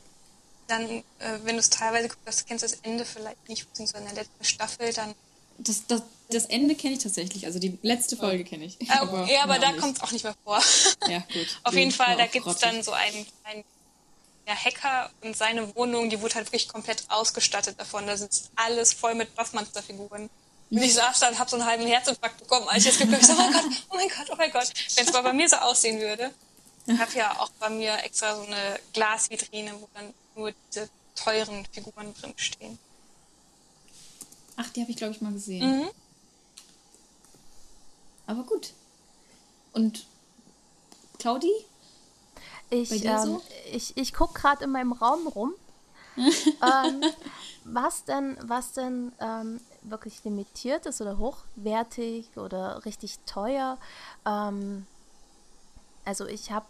Dann, äh, wenn du es teilweise guckst, kennst du das Ende vielleicht nicht, beziehungsweise in der letzten Staffel, dann. Das, das, das Ende kenne ich tatsächlich, also die letzte Folge kenne ich. Äh, aber ja, aber da kommt es auch nicht mehr vor. (laughs) Ja, gut. Auf jeden Fall, da gibt es dann so einen, einen ja, Hacker und seine Wohnung, die wurde halt wirklich komplett ausgestattet davon. Da sitzt alles voll mit Buffmonster-Figuren. Und ich saß da und hab so einen halben Herzinfarkt bekommen, als ich das geguckt habe. Oh mein Gott, oh mein Gott, oh mein Gott. Wenn es mal bei mir so aussehen würde. Ich habe ja auch bei mir extra so eine Glasvitrine, wo dann nur diese teuren Figuren drin stehen. Ach, die habe ich, glaube ich, mal gesehen. Mhm. Aber gut. Und Claudi? Ich, ähm, so? ich, ich gucke gerade in meinem Raum rum. (laughs) ähm, was denn, was denn ähm, wirklich limitiert ist oder hochwertig oder richtig teuer? Ähm, also ich habe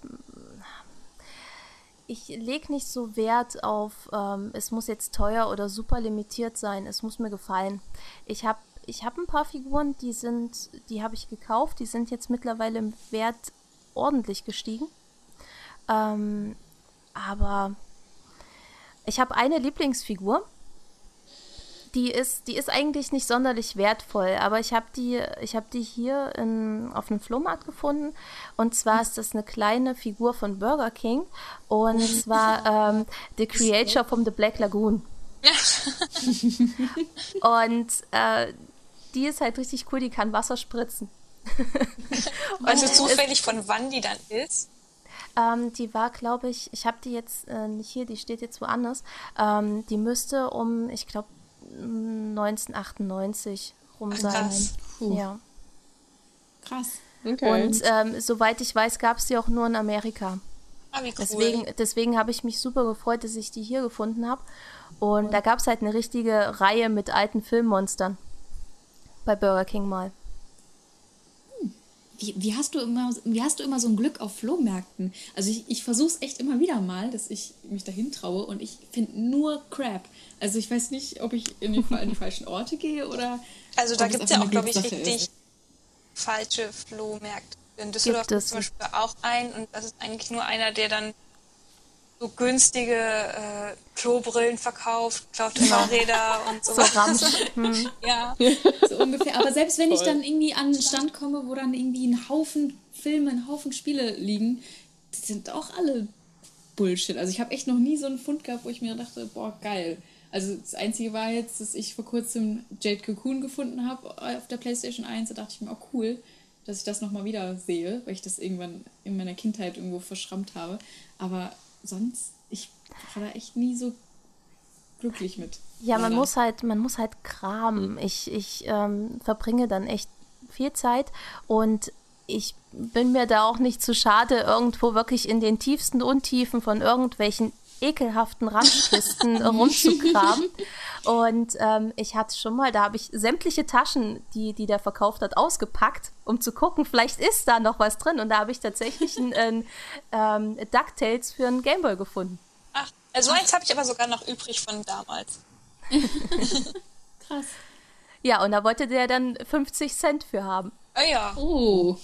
ich lege nicht so Wert auf, ähm, es muss jetzt teuer oder super limitiert sein, es muss mir gefallen. Ich habe ich hab ein paar Figuren, die sind, die habe ich gekauft, die sind jetzt mittlerweile im Wert ordentlich gestiegen. Ähm, aber ich habe eine Lieblingsfigur, die ist, die ist eigentlich nicht sonderlich wertvoll, aber ich habe die, ich habe die hier in, auf einem Flohmarkt gefunden. Und zwar ist das eine kleine Figur von Burger King und zwar ähm, The Creator from the Black Lagoon. (laughs) und äh, die ist halt richtig cool, die kann Wasser spritzen. (laughs) du zufällig, von wann die dann ist? Ähm, die war, glaube ich, ich habe die jetzt äh, nicht hier, die steht jetzt woanders. Ähm, die müsste um, ich glaube, 1998 rum Ach, sein. krass. Puh. Ja. Krass. Okay. Und ähm, soweit ich weiß, gab es die auch nur in Amerika. Ah, wie cool. Deswegen, deswegen habe ich mich super gefreut, dass ich die hier gefunden habe. Und da gab es halt eine richtige Reihe mit alten Filmmonstern. Bei Burger King mal. Wie, wie, hast du immer, wie hast du immer so ein Glück auf Flohmärkten? Also ich, ich versuche es echt immer wieder mal, dass ich mich dahin traue und ich finde nur Crap. Also ich weiß nicht, ob ich in die, an die falschen Orte gehe oder... Also da gibt es ja auch, glaube ich, richtig ist. falsche Flohmärkte. In Düsseldorf Gibt es zum Beispiel auch einen und das ist eigentlich nur einer, der dann so günstige äh, Klobrillen verkauft, klaut Fahrräder und so. So. (laughs) Hm. Ja, So ungefähr. Aber selbst wenn ich Voll. dann irgendwie an einen Stand komme, wo dann irgendwie ein Haufen Filme, ein Haufen Spiele liegen, die sind auch alle Bullshit. Also ich habe echt noch nie so einen Fund gehabt, wo ich mir dachte, boah, geil. Also das Einzige war jetzt, dass ich vor kurzem Jade Cocoon gefunden habe auf der Playstation 1. Da dachte ich mir, oh cool, dass ich das nochmal wieder sehe, weil ich das irgendwann in meiner Kindheit irgendwo verschrammt habe. Aber sonst, ich war da echt nie so glücklich mit. Ja, man Leider. muss halt, man muss halt kramen. Ich, ich ähm, verbringe dann echt viel Zeit und ich bin mir da auch nicht zu schade, irgendwo wirklich in den tiefsten Untiefen von irgendwelchen ekelhaften Ramschkisten (laughs) rumzugraben. Und ähm, ich hatte schon mal, da habe ich sämtliche Taschen, die, die der verkauft hat, ausgepackt, um zu gucken, vielleicht ist da noch was drin. Und da habe ich tatsächlich ein, (laughs) ein ähm, DuckTales für einen Gameboy gefunden. ach, also eins habe ich aber sogar noch übrig von damals. (laughs) Krass. Ja, und da wollte der dann 50 Cent für haben. Ah ja, Oh.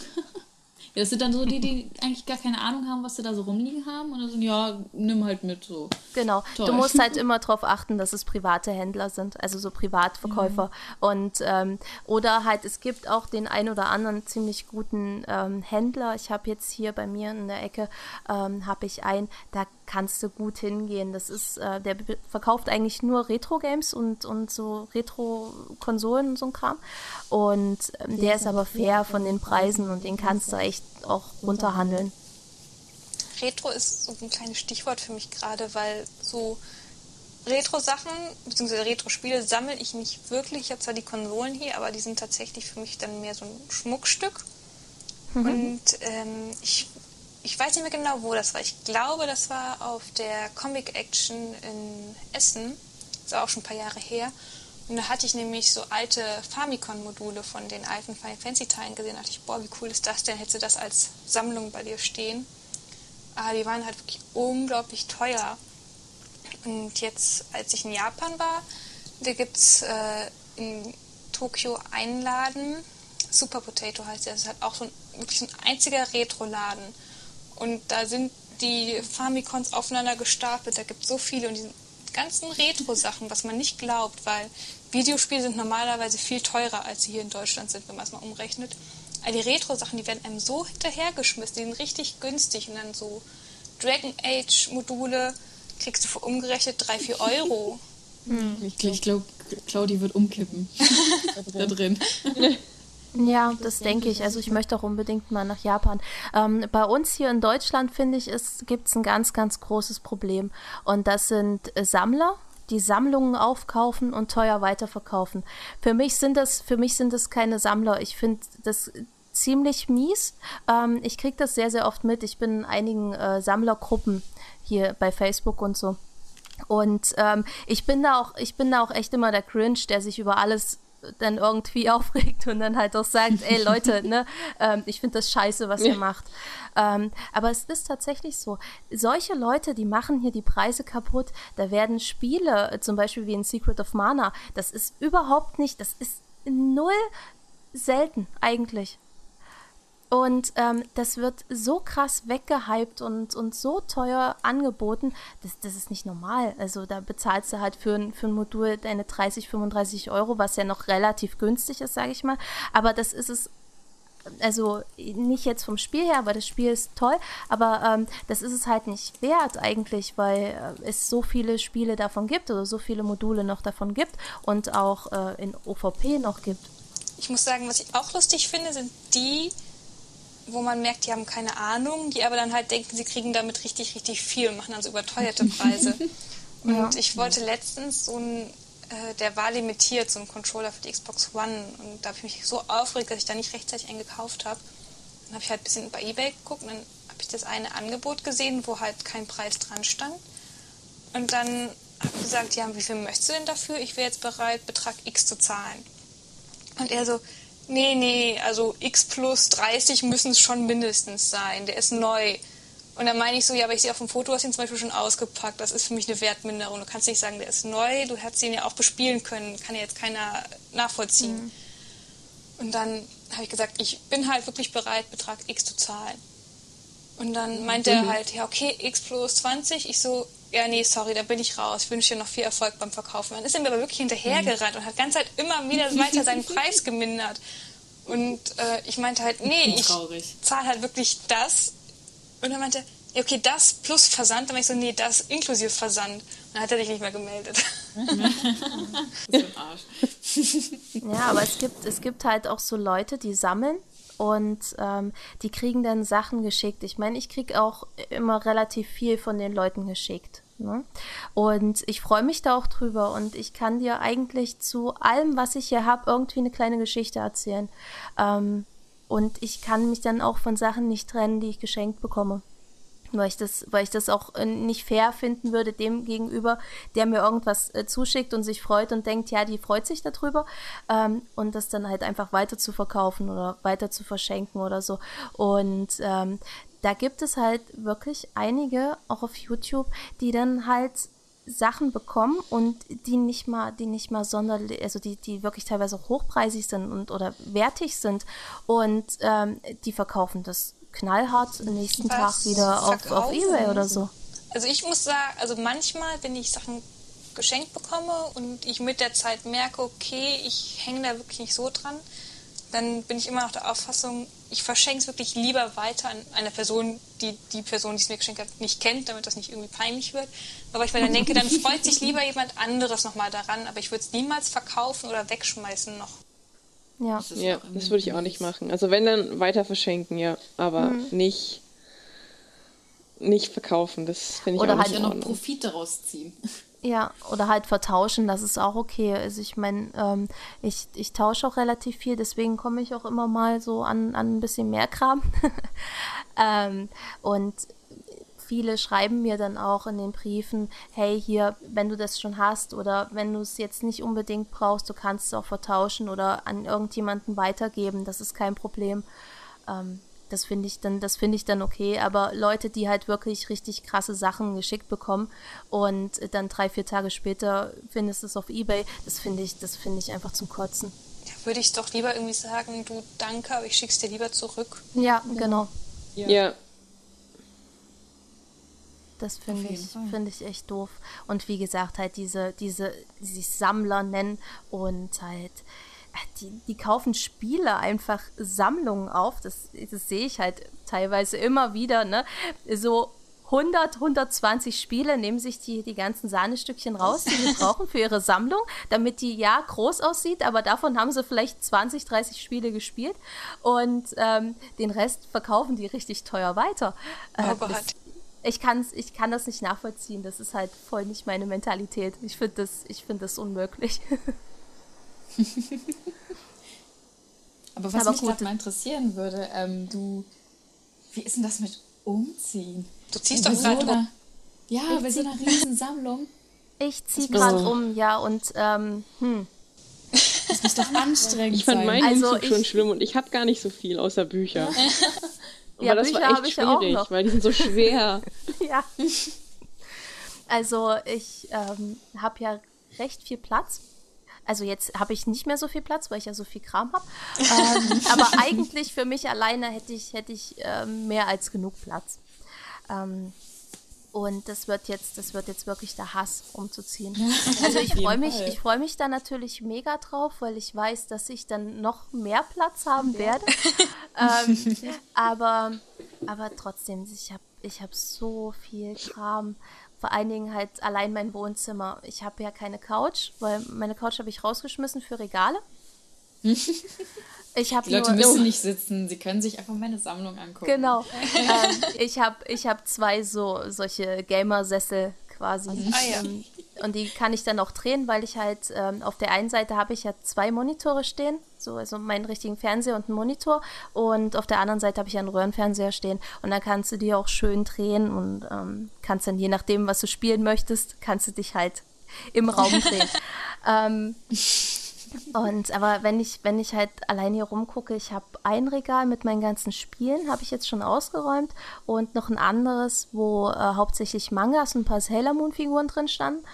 Ja, das sind dann so die, die eigentlich gar keine Ahnung haben, was sie da so rumliegen haben. Und dann so, ja, nimm halt mit so. Genau. Toll. Du musst halt (laughs) immer darauf achten, dass es private Händler sind, also so Privatverkäufer. Und ähm, oder halt, es gibt auch den ein oder anderen ziemlich guten ähm, Händler. Ich habe jetzt hier bei mir in der Ecke ähm, habe ich einen, da kannst du gut hingehen. Das ist, äh, der verkauft eigentlich nur Retro-Games und, und so Retro-Konsolen und so ein Kram. Und ähm, der ist aber fair von den Preisen und den kannst du echt auch runterhandeln. Retro ist so ein kleines Stichwort für mich gerade, weil so Retro-Sachen bzw. Retro-Spiele sammle ich nicht wirklich. Ich habe zwar die Konsolen hier, aber die sind tatsächlich für mich dann mehr so ein Schmuckstück. Und ähm, ich, ich weiß nicht mehr genau, wo das war. Ich glaube, das war auf der Comic Action in Essen. Das war auch schon ein paar Jahre her. Und da hatte ich nämlich so alte Famicom-Module von den alten Final Fantasy-Teilen gesehen. Da dachte ich, boah, wie cool ist das denn? Hättest du das als Sammlung bei dir stehen? Aber die waren halt wirklich unglaublich teuer. Und jetzt, als ich in Japan war, da gibt es äh, in Tokio einen Laden, Super Potato heißt der, das ist halt auch so ein, wirklich so ein einziger Retro-Laden. Und da sind die Famicons aufeinander gestapelt, da gibt es so viele und die ganzen Retro-Sachen, was man nicht glaubt, weil Videospiele sind normalerweise viel teurer, als sie hier in Deutschland sind, wenn man es mal umrechnet. Aber die Retro-Sachen, die werden einem so hinterhergeschmissen, die sind richtig günstig und dann so Dragon Age-Module kriegst du für umgerechnet 3, 4 Euro. Ich, ich glaube, Claudi wird umkippen. (laughs) da drin. (laughs) Ja, das denke ich. Also ich möchte auch unbedingt mal nach Japan. Ähm, bei uns hier in Deutschland, finde ich, gibt es ein ganz, ganz großes Problem. Und das sind äh, Sammler, die Sammlungen aufkaufen und teuer weiterverkaufen. Für mich sind das, für mich sind das keine Sammler. Ich finde das ziemlich mies. Ähm, ich kriege das sehr, sehr oft mit. Ich bin in einigen äh, Sammlergruppen hier bei Facebook und so. Und ähm, ich bin da auch, ich bin da auch echt immer der Cringe, der sich über alles dann irgendwie (laughs) aufregt und dann halt auch sagt, ey Leute, ne, ähm, ich finde das scheiße, was ihr macht. Ähm, aber es ist tatsächlich so. Solche Leute, die machen hier die Preise kaputt. Da werden Spiele, zum Beispiel wie in Secret of Mana, das ist überhaupt nicht, das ist null selten eigentlich. Und ähm, das wird so krass weggehypt und, und so teuer angeboten, das, das ist nicht normal. Also da bezahlst du halt für, ein- für ein Modul deine 30, 35 Euro, was ja noch relativ günstig ist, sage ich mal. Aber das ist es, also nicht jetzt vom Spiel her, aber das Spiel ist toll, aber ähm, das ist es halt nicht wert eigentlich, weil äh, es so viele Spiele davon gibt oder so viele Module noch davon gibt und auch äh, in OVP noch gibt. Ich muss sagen, was ich auch lustig finde, sind die, wo man merkt, die haben keine Ahnung, die aber dann halt denken, sie kriegen damit richtig, richtig viel und machen dann so überteuerte (laughs) Preise. Und Ja. ich wollte letztens so ein äh, der war limitiert, so ein Controller für die Xbox One. Und da habe ich mich so aufgeregt, dass ich da nicht rechtzeitig einen gekauft habe. Dann habe ich halt ein bisschen bei Ebay geguckt und dann habe ich das eine Angebot gesehen, wo halt kein Preis dran stand. Und dann habe ich gesagt, ja, wie viel möchtest du denn dafür? Ich wäre jetzt bereit, Betrag X zu zahlen. Und er so, nee, nee, also X plus 30 müssen es schon mindestens sein. Der ist neu. Und dann meine ich so, ja, aber ich sehe auf dem Foto, hast ihn zum Beispiel schon ausgepackt. Das ist für mich eine Wertminderung. Du kannst nicht sagen, der ist neu, du hättest ihn ja auch bespielen können. Kann ja jetzt keiner nachvollziehen. Mhm. Und dann habe ich gesagt, ich bin halt wirklich bereit, Betrag X zu zahlen. Und dann meinte mhm. er halt, ja, okay, X plus 20. Ich so, ja, nee, sorry, da bin ich raus. Ich wünsche dir noch viel Erfolg beim Verkaufen. Dann ist er mir aber wirklich hinterhergerannt und hat ganz halt immer wieder (laughs) weiter seinen Preis gemindert. Und äh, ich meinte halt, nee, ich zahle halt wirklich das. Und er meinte, ja, okay, das plus Versand. Dann war ich so, nee, das inklusive Versand. Und dann hat er sich nicht mehr gemeldet. (laughs) das ist ein Arsch. ja, aber es gibt, es gibt halt auch so Leute, die sammeln und ähm, die kriegen dann Sachen geschickt. Ich meine, ich kriege auch immer relativ viel von den Leuten geschickt. Ne? Und ich freue mich da auch drüber und ich kann dir eigentlich zu allem, was ich hier habe, irgendwie eine kleine Geschichte erzählen. Ähm, und ich kann mich dann auch von Sachen nicht trennen, die ich geschenkt bekomme weil ich das, weil ich das auch äh, nicht fair finden würde dem gegenüber, der mir irgendwas äh, zuschickt und sich freut und denkt, ja, die freut sich darüber ähm, und das dann halt einfach weiter zu verkaufen oder weiter zu verschenken oder so. Und ähm, da gibt es halt wirklich einige, auch auf YouTube, die dann halt Sachen bekommen und die nicht mal, die nicht mal sonderlich, also die, die wirklich teilweise hochpreisig sind und oder wertig sind und ähm, die verkaufen das knallhart am nächsten Was Tag wieder auf, auf Ebay oder so. Also ich muss sagen, also manchmal, wenn ich Sachen geschenkt bekomme und ich mit der Zeit merke, okay, ich hänge da wirklich nicht so dran, dann bin ich immer noch der Auffassung, ich verschenke es wirklich lieber weiter an eine Person, die die Person, die es mir geschenkt hat, nicht kennt, damit das nicht irgendwie peinlich wird. Aber ich mir dann denke, dann (laughs) freut sich lieber jemand anderes nochmal daran, aber ich würde es niemals verkaufen oder wegschmeißen noch. Ja, das, ja, das würde ich auch nicht machen. Also wenn dann weiter verschenken, ja, aber mhm. nicht nicht verkaufen, das finde ich Oder auch halt noch Profit daraus ziehen. Ja, oder halt vertauschen, das ist auch okay. Also ich meine, ähm, ich, ich tausche auch relativ viel, deswegen komme ich auch immer mal so an, an ein bisschen mehr Kram. (laughs) ähm, und viele schreiben mir dann auch in den Briefen, hey, hier, wenn du das schon hast oder wenn du es jetzt nicht unbedingt brauchst, du kannst es auch vertauschen oder an irgendjemanden weitergeben, das ist kein Problem. Ähm, das finde ich dann, das finde ich dann okay. Aber Leute, die halt wirklich richtig krasse Sachen geschickt bekommen und dann drei, vier Tage später findest du es auf Ebay, das finde ich, das finde ich einfach zum Kotzen. Ja, würde ich doch lieber irgendwie sagen, du danke, aber ich schick's dir lieber zurück. Ja, genau. Ja. ja. Das finde ich, finde ich echt doof. Und wie gesagt, halt diese, diese, die sich Sammler nennen und halt, die, die kaufen Spiele einfach Sammlungen auf. Das, das sehe ich halt teilweise immer wieder, ne? So 100, 120 Spiele, nehmen sich die, die ganzen Sahnestückchen raus, die sie (laughs) brauchen für ihre Sammlung, damit die ja groß aussieht, aber davon haben sie vielleicht 20, 30 Spiele gespielt und ähm, den Rest verkaufen die richtig teuer weiter. Äh, das, ich, kann's, ich kann das nicht nachvollziehen. Das ist halt voll nicht meine Mentalität. Ich finde das, find das unmöglich. (laughs) (laughs) Aber was Aber mich gerade mal interessieren würde, ähm, du, wie ist denn das mit Umziehen? Du ziehst doch gerade um. Ja, ich bei so einer Riesensammlung. Ich ziehe gerade um, ja, und ähm, hm. Das muss doch anstrengend Ich fand meinen also Umzug schon schlimm und ich habe gar nicht so viel außer Bücher. ja, das Bücher war echt schwierig, weil die sind so schwer. (laughs) ja. Also ich ähm, habe ja recht viel Platz. Also jetzt habe ich nicht mehr so viel Platz, weil ich ja so viel Kram habe. ähm, (laughs) aber eigentlich für mich alleine hätte ich, hätte ich ähm, mehr als genug Platz. Ähm, und das wird jetzt, das wird jetzt wirklich der Hass, umzuziehen. Also ich freue mich, ich freue mich da natürlich mega drauf, weil ich weiß, dass ich dann noch mehr Platz haben werde. (laughs) ähm, aber, aber trotzdem, ich habe, ich habe so viel Kram. Vor allen Dingen halt allein mein Wohnzimmer. Ich habe ja keine Couch, weil meine Couch habe ich rausgeschmissen für Regale. Ich Die Leute nur, müssen nicht sitzen, sie können sich einfach meine Sammlung angucken. Genau. (laughs) ähm, ich habe ich hab zwei so solche Gamer-Sessel quasi. Ja. ähm, und die kann ich dann auch drehen, weil ich halt ähm, auf der einen Seite habe ich ja zwei Monitore stehen, so also meinen richtigen Fernseher und einen Monitor und auf der anderen Seite habe ich ja einen Röhrenfernseher stehen und dann kannst du die auch schön drehen und ähm, kannst dann je nachdem, was du spielen möchtest, kannst du dich halt im Raum drehen. (laughs) ähm, und aber wenn ich, wenn ich halt allein hier rumgucke, ich habe ein Regal mit meinen ganzen Spielen, habe ich jetzt schon ausgeräumt und noch ein anderes, wo äh, hauptsächlich Mangas und ein paar Sailor Moon Figuren drin standen.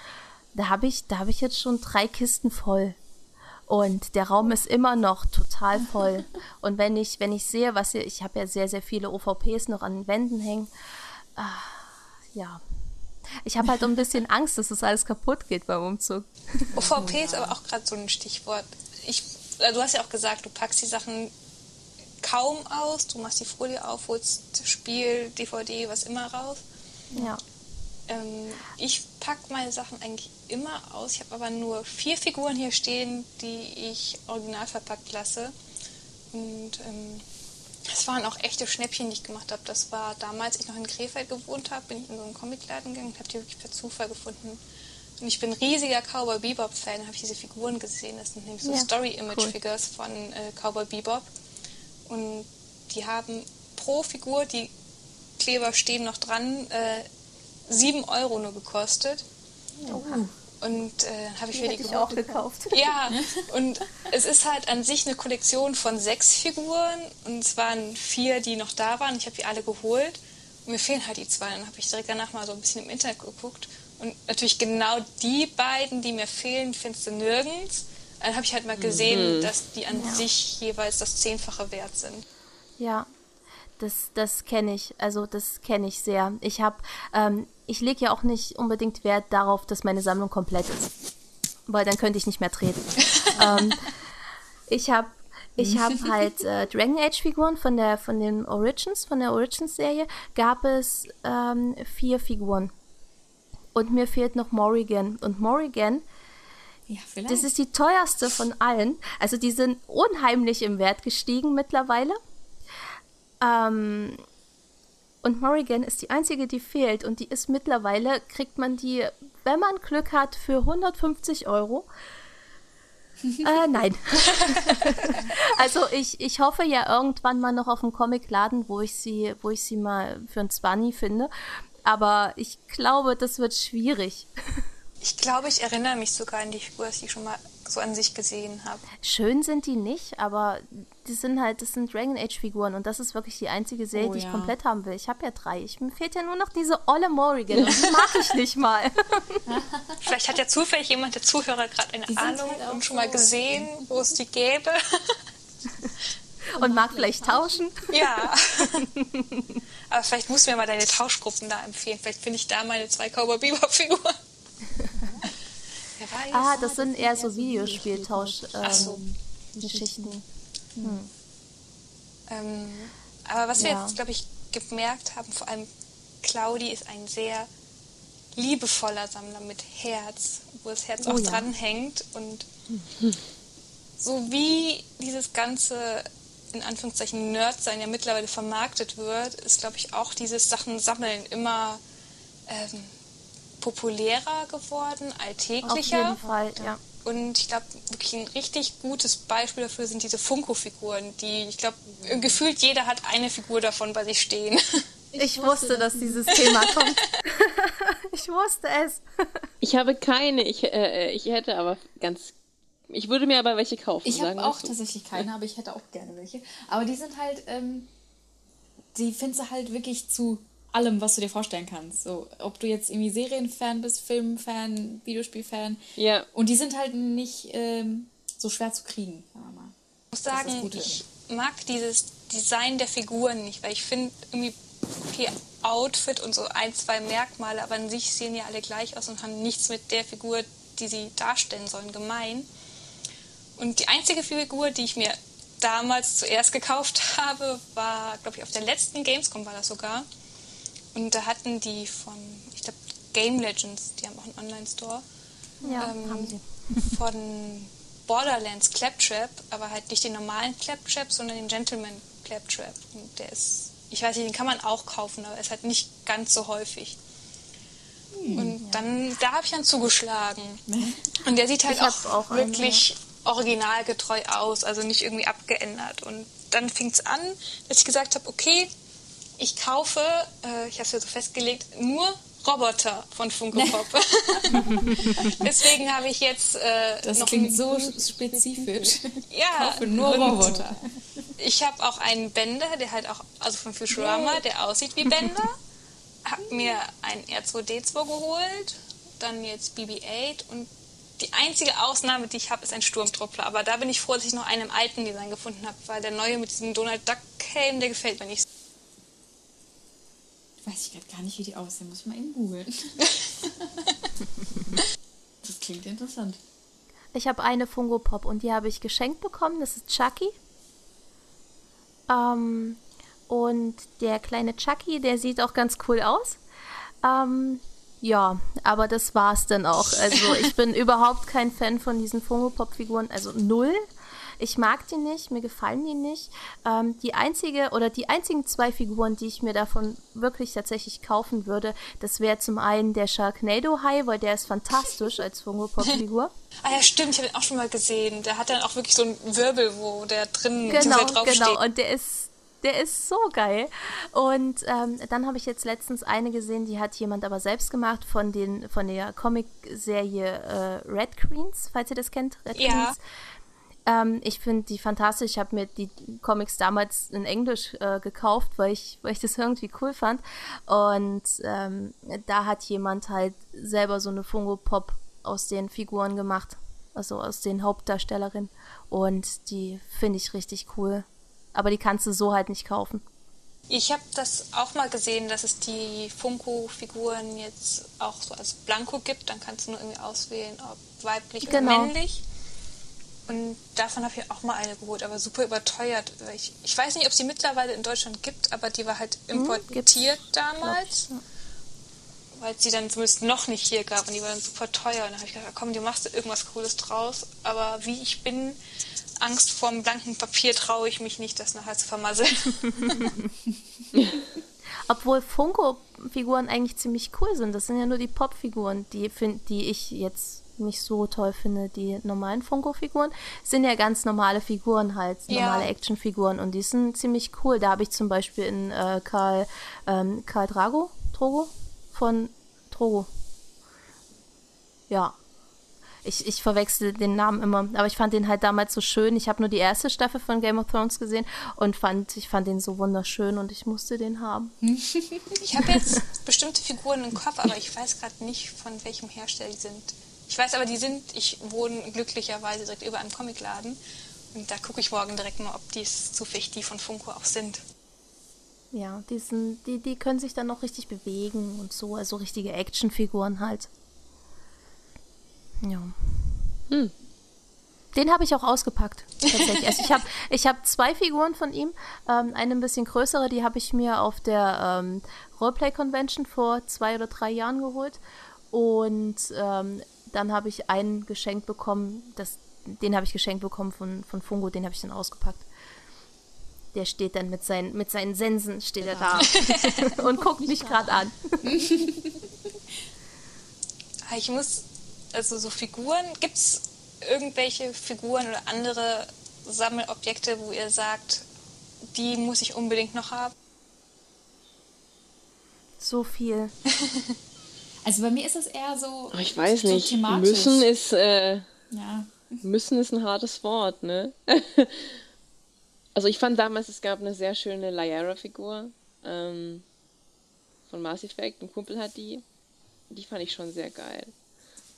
Da habe ich, da habe ich jetzt schon drei Kisten voll. Und der Raum ist immer noch total voll. (laughs) Und wenn ich, wenn ich sehe, was hier, ich habe ja sehr, sehr viele OVPs noch an den Wänden hängen. Ah, ja, ich habe halt ein bisschen Angst, dass das alles kaputt geht beim Umzug. OVP ist aber auch gerade so ein Stichwort. Ich, äh, du hast ja auch gesagt, du packst die Sachen kaum aus, du machst die Folie auf, holst Spiel, DVD, was immer raus. Ja. Ähm, ich packe meine Sachen eigentlich immer aus. Ich habe aber nur vier Figuren hier stehen, die ich original verpackt lasse. Und ähm, es waren auch echte Schnäppchen, die ich gemacht habe. Das war damals, als ich noch in Krefeld gewohnt habe, bin ich in so einen Comicladen gegangen und habe die wirklich per Zufall gefunden. Und ich bin riesiger Cowboy Bebop-Fan, habe ich diese Figuren gesehen. Das sind nämlich so ja, Story-Image-Figures cool. von äh, Cowboy Bebop. Und die haben pro Figur, die Kleber stehen noch dran, äh, 7 Euro nur gekostet. Oh. Und äh, habe ich die mir die ich auch gekauft. (laughs) Ja, (laughs) und es ist halt an sich eine Kollektion von sechs Figuren und es waren vier, die noch da waren. Ich habe die alle geholt und mir fehlen halt die zwei. Dann habe ich direkt danach mal so ein bisschen im Internet geguckt und natürlich genau die beiden, die mir fehlen, findest du nirgends. Dann habe ich halt mal gesehen, mhm. dass die an ja. sich jeweils das Zehnfache wert sind. Ja, das, das kenne ich. Also das kenne ich sehr. Ich habe ähm, ich lege ja auch nicht unbedingt Wert darauf, dass meine Sammlung komplett ist. Weil dann könnte ich nicht mehr treten. (laughs) ähm, ich habe ich habe halt äh, Dragon Age Figuren von der von den Origins, von der Origins Serie, gab es ähm, vier Figuren. Und mir fehlt noch Morrigan. Und Morrigan, ja, das ist die teuerste von allen. Also die sind unheimlich im Wert gestiegen mittlerweile. Ähm, und Morrigan ist die einzige, die fehlt. Und die ist mittlerweile, kriegt man die, wenn man Glück hat, für 150 Euro. (laughs) äh, nein. (laughs) also ich, ich hoffe ja irgendwann mal noch auf einen Comicladen, wo ich sie, wo ich sie mal für ein 20 finde. Aber ich glaube, das wird schwierig. (laughs) Ich glaube, ich erinnere mich sogar an die Figur, die ich schon mal so an sich gesehen habe. Schön sind die nicht, aber die sind halt, das sind Dragon Age Figuren und das ist wirklich die einzige Serie, oh, die ich ja. komplett haben will. Ich habe ja drei. Ich, mir fehlt ja nur noch diese Olle Morrigan und die mag ich nicht mal. (laughs) Vielleicht hat ja zufällig jemand der Zuhörer gerade eine die Ahnung halt und schon mal gesehen, wo es die gäbe. (laughs) und mag vielleicht tauschen. Ja. (laughs) Aber vielleicht musst du mir mal deine Tauschgruppen da empfehlen. Vielleicht finde ich da meine zwei Cowboy Bebop Figuren. Ah, das sind eher so Videospieltausch-Geschichten. Ähm, so. hm. ähm, aber was wir ja. jetzt, glaube ich, gemerkt haben, vor allem Claudi ist ein sehr liebevoller Sammler mit Herz, wo das Herz oh, auch ja. dranhängt. Und (laughs) so wie dieses ganze, in Anführungszeichen, Nerd-Sein ja mittlerweile vermarktet wird, ist, glaube ich, auch dieses Sachen sammeln immer ähm, populärer geworden, alltäglicher. Auf jeden Fall, ja. Und ich glaube, wirklich ein richtig gutes Beispiel dafür sind diese Funko-Figuren, die, ich glaube, gefühlt jeder hat eine Figur davon bei sich stehen. (laughs) Ich, ich wusste, dass dieses (laughs) Thema kommt. (laughs) ich wusste es. Ich habe keine. Ich, äh, ich hätte aber ganz. Ich würde mir aber welche kaufen. Ich habe auch tatsächlich keine, aber ich hätte auch gerne welche. Aber die sind halt. Ähm, die findest du halt wirklich zu allem, was du dir vorstellen kannst. So, ob du jetzt irgendwie Serienfan bist, Filmfan, Videospielfan. Ja. Und die sind halt nicht ähm, so schwer zu kriegen, sagen wir mal. Ich muss sagen, ich mag dieses Design der Figuren nicht, weil ich finde irgendwie okay, Outfit und so ein, zwei Merkmale, aber an sich sehen ja alle gleich aus und haben nichts mit der Figur, die sie darstellen sollen, gemein. Und die einzige Figur, die ich mir damals zuerst gekauft (laughs) habe, war, glaube ich, auf der letzten Gamescom war das sogar. Und da hatten die von, ich glaube, Game Legends, die haben auch einen Online-Store. Ja, ähm, haben sie. (laughs) Von Borderlands Claptrap, aber halt nicht den normalen Claptrap, sondern den Gentleman Claptrap. Und der ist, ich weiß nicht, den kann man auch kaufen, aber er ist halt nicht ganz so häufig. Hm, und ja. dann da habe ich dann zugeschlagen. (laughs) Und der sieht halt auch, auch, wirklich einen, originalgetreu aus, also nicht irgendwie abgeändert. Und dann fing es an, dass ich gesagt habe, okay, ich kaufe, äh, ich habe es ja so festgelegt, nur Roboter von Funko Pop. (laughs) Deswegen habe ich jetzt äh, das noch klingt so spezifisch. Ja, kaufe nur Roboter. Ich habe auch einen Bender, der halt auch, also von Futurama, der aussieht wie Bender. habe mir ein R2D2 geholt, dann jetzt BB-8 und die einzige Ausnahme, die ich habe, ist ein Sturmtruppler. Aber da bin ich froh, dass ich noch einen im alten Design gefunden habe, weil der neue mit diesem Donald Duck Helm, der gefällt mir nicht. Weiß ich gerade gar nicht, wie die aussehen. Muss ich mal eben googeln. (laughs) das klingt interessant. Ich habe eine Fungo Pop und die habe ich geschenkt bekommen. Das ist Chucky. Ähm, und der kleine Chucky, der sieht auch ganz cool aus. Ähm, ja, aber das war's dann auch. Also ich bin (laughs) überhaupt kein Fan von diesen Funko Pop Figuren, also null. Ich mag die nicht, mir gefallen die nicht. Ähm, die einzige oder die einzigen zwei Figuren, die ich mir davon wirklich tatsächlich kaufen würde, das wäre zum einen der Sharknado High, weil der ist fantastisch als Funko Pop Figur. (laughs) ah ja, stimmt, ich habe ihn auch schon mal gesehen. Der hat dann auch wirklich so einen Wirbel, wo der drin genau, draufsteht. Genau, und der ist der ist so geil. Und ähm, dann habe ich jetzt letztens eine gesehen, die hat jemand aber selbst gemacht von, den, von der Comic-Serie äh, Red Queens, falls ihr das kennt. Red ja. Queens. Ähm, ich finde die fantastisch. Ich habe mir die Comics damals in Englisch äh, gekauft, weil ich, weil ich das irgendwie cool fand. Und ähm, da hat jemand halt selber so eine Fungo Pop aus den Figuren gemacht. Also aus den Hauptdarstellerinnen. Und die finde ich richtig cool aber die kannst du so halt nicht kaufen. Ich habe das auch mal gesehen, dass es die Funko-Figuren jetzt auch so als Blanko gibt. Dann kannst du nur irgendwie auswählen, ob weiblich genau. oder männlich. Und davon habe ich auch mal eine geholt, aber super überteuert. Ich, ich weiß nicht, ob es die mittlerweile in Deutschland gibt, aber die war halt hm, importiert hm, damals. Ja. Weil es die dann zumindest noch nicht hier gab und die war dann super teuer. Und dann habe ich gedacht, komm, du machst irgendwas Cooles draus. Aber wie ich bin, Angst vorm blanken Papier traue ich mich nicht, das nachher zu vermasseln. (laughs) Obwohl Funko-Figuren eigentlich ziemlich cool sind. Das sind ja nur die Pop-Figuren, die, die ich jetzt nicht so toll finde. Die normalen Funko-Figuren sind ja ganz normale Figuren halt, normale ja. Actionfiguren und die sind ziemlich cool. Da habe ich zum Beispiel in äh, Karl, ähm, Karl Drago, Drogo von Drogo. Ja, ich, ich verwechsel den Namen immer, aber ich fand den halt damals so schön. Ich habe nur die erste Staffel von Game of Thrones gesehen und fand, ich fand den so wunderschön und ich musste den haben. (laughs) Ich habe jetzt bestimmte Figuren im Kopf, aber ich weiß gerade nicht, von welchem Hersteller die sind. Ich weiß aber, die sind, ich wohne glücklicherweise direkt über einem Comicladen und da gucke ich morgen direkt mal, ob dies zufällig die von Funko auch sind. Ja, die, sind, die, die können sich dann noch richtig bewegen und so, also richtige Actionfiguren halt. Ja. Hm. Den habe ich auch ausgepackt, tatsächlich. Also ich habe ich hab zwei Figuren von ihm. Ähm, eine ein bisschen größere, die habe ich mir auf der ähm, Roleplay Convention vor zwei oder drei Jahren geholt. Und ähm, dann habe ich einen geschenkt bekommen, das, den habe ich geschenkt bekommen von, von Fungo, den habe ich dann ausgepackt. Der steht dann mit seinen, mit seinen Sensen steht er da (laughs) und guckt mich gerade an. (laughs) ich muss also so Figuren, gibt es irgendwelche Figuren oder andere Sammelobjekte, wo ihr sagt, die muss ich unbedingt noch haben? So viel. (laughs) also bei mir ist es eher so. Oh, ich weiß so nicht. Thematisch. Müssen ist. Äh, ja. Müssen ist ein hartes Wort, ne? (laughs) also ich fand damals, es gab eine sehr schöne Lyra-Figur ähm, von Mass Effect. Ein Kumpel hat die. Die fand ich schon sehr geil.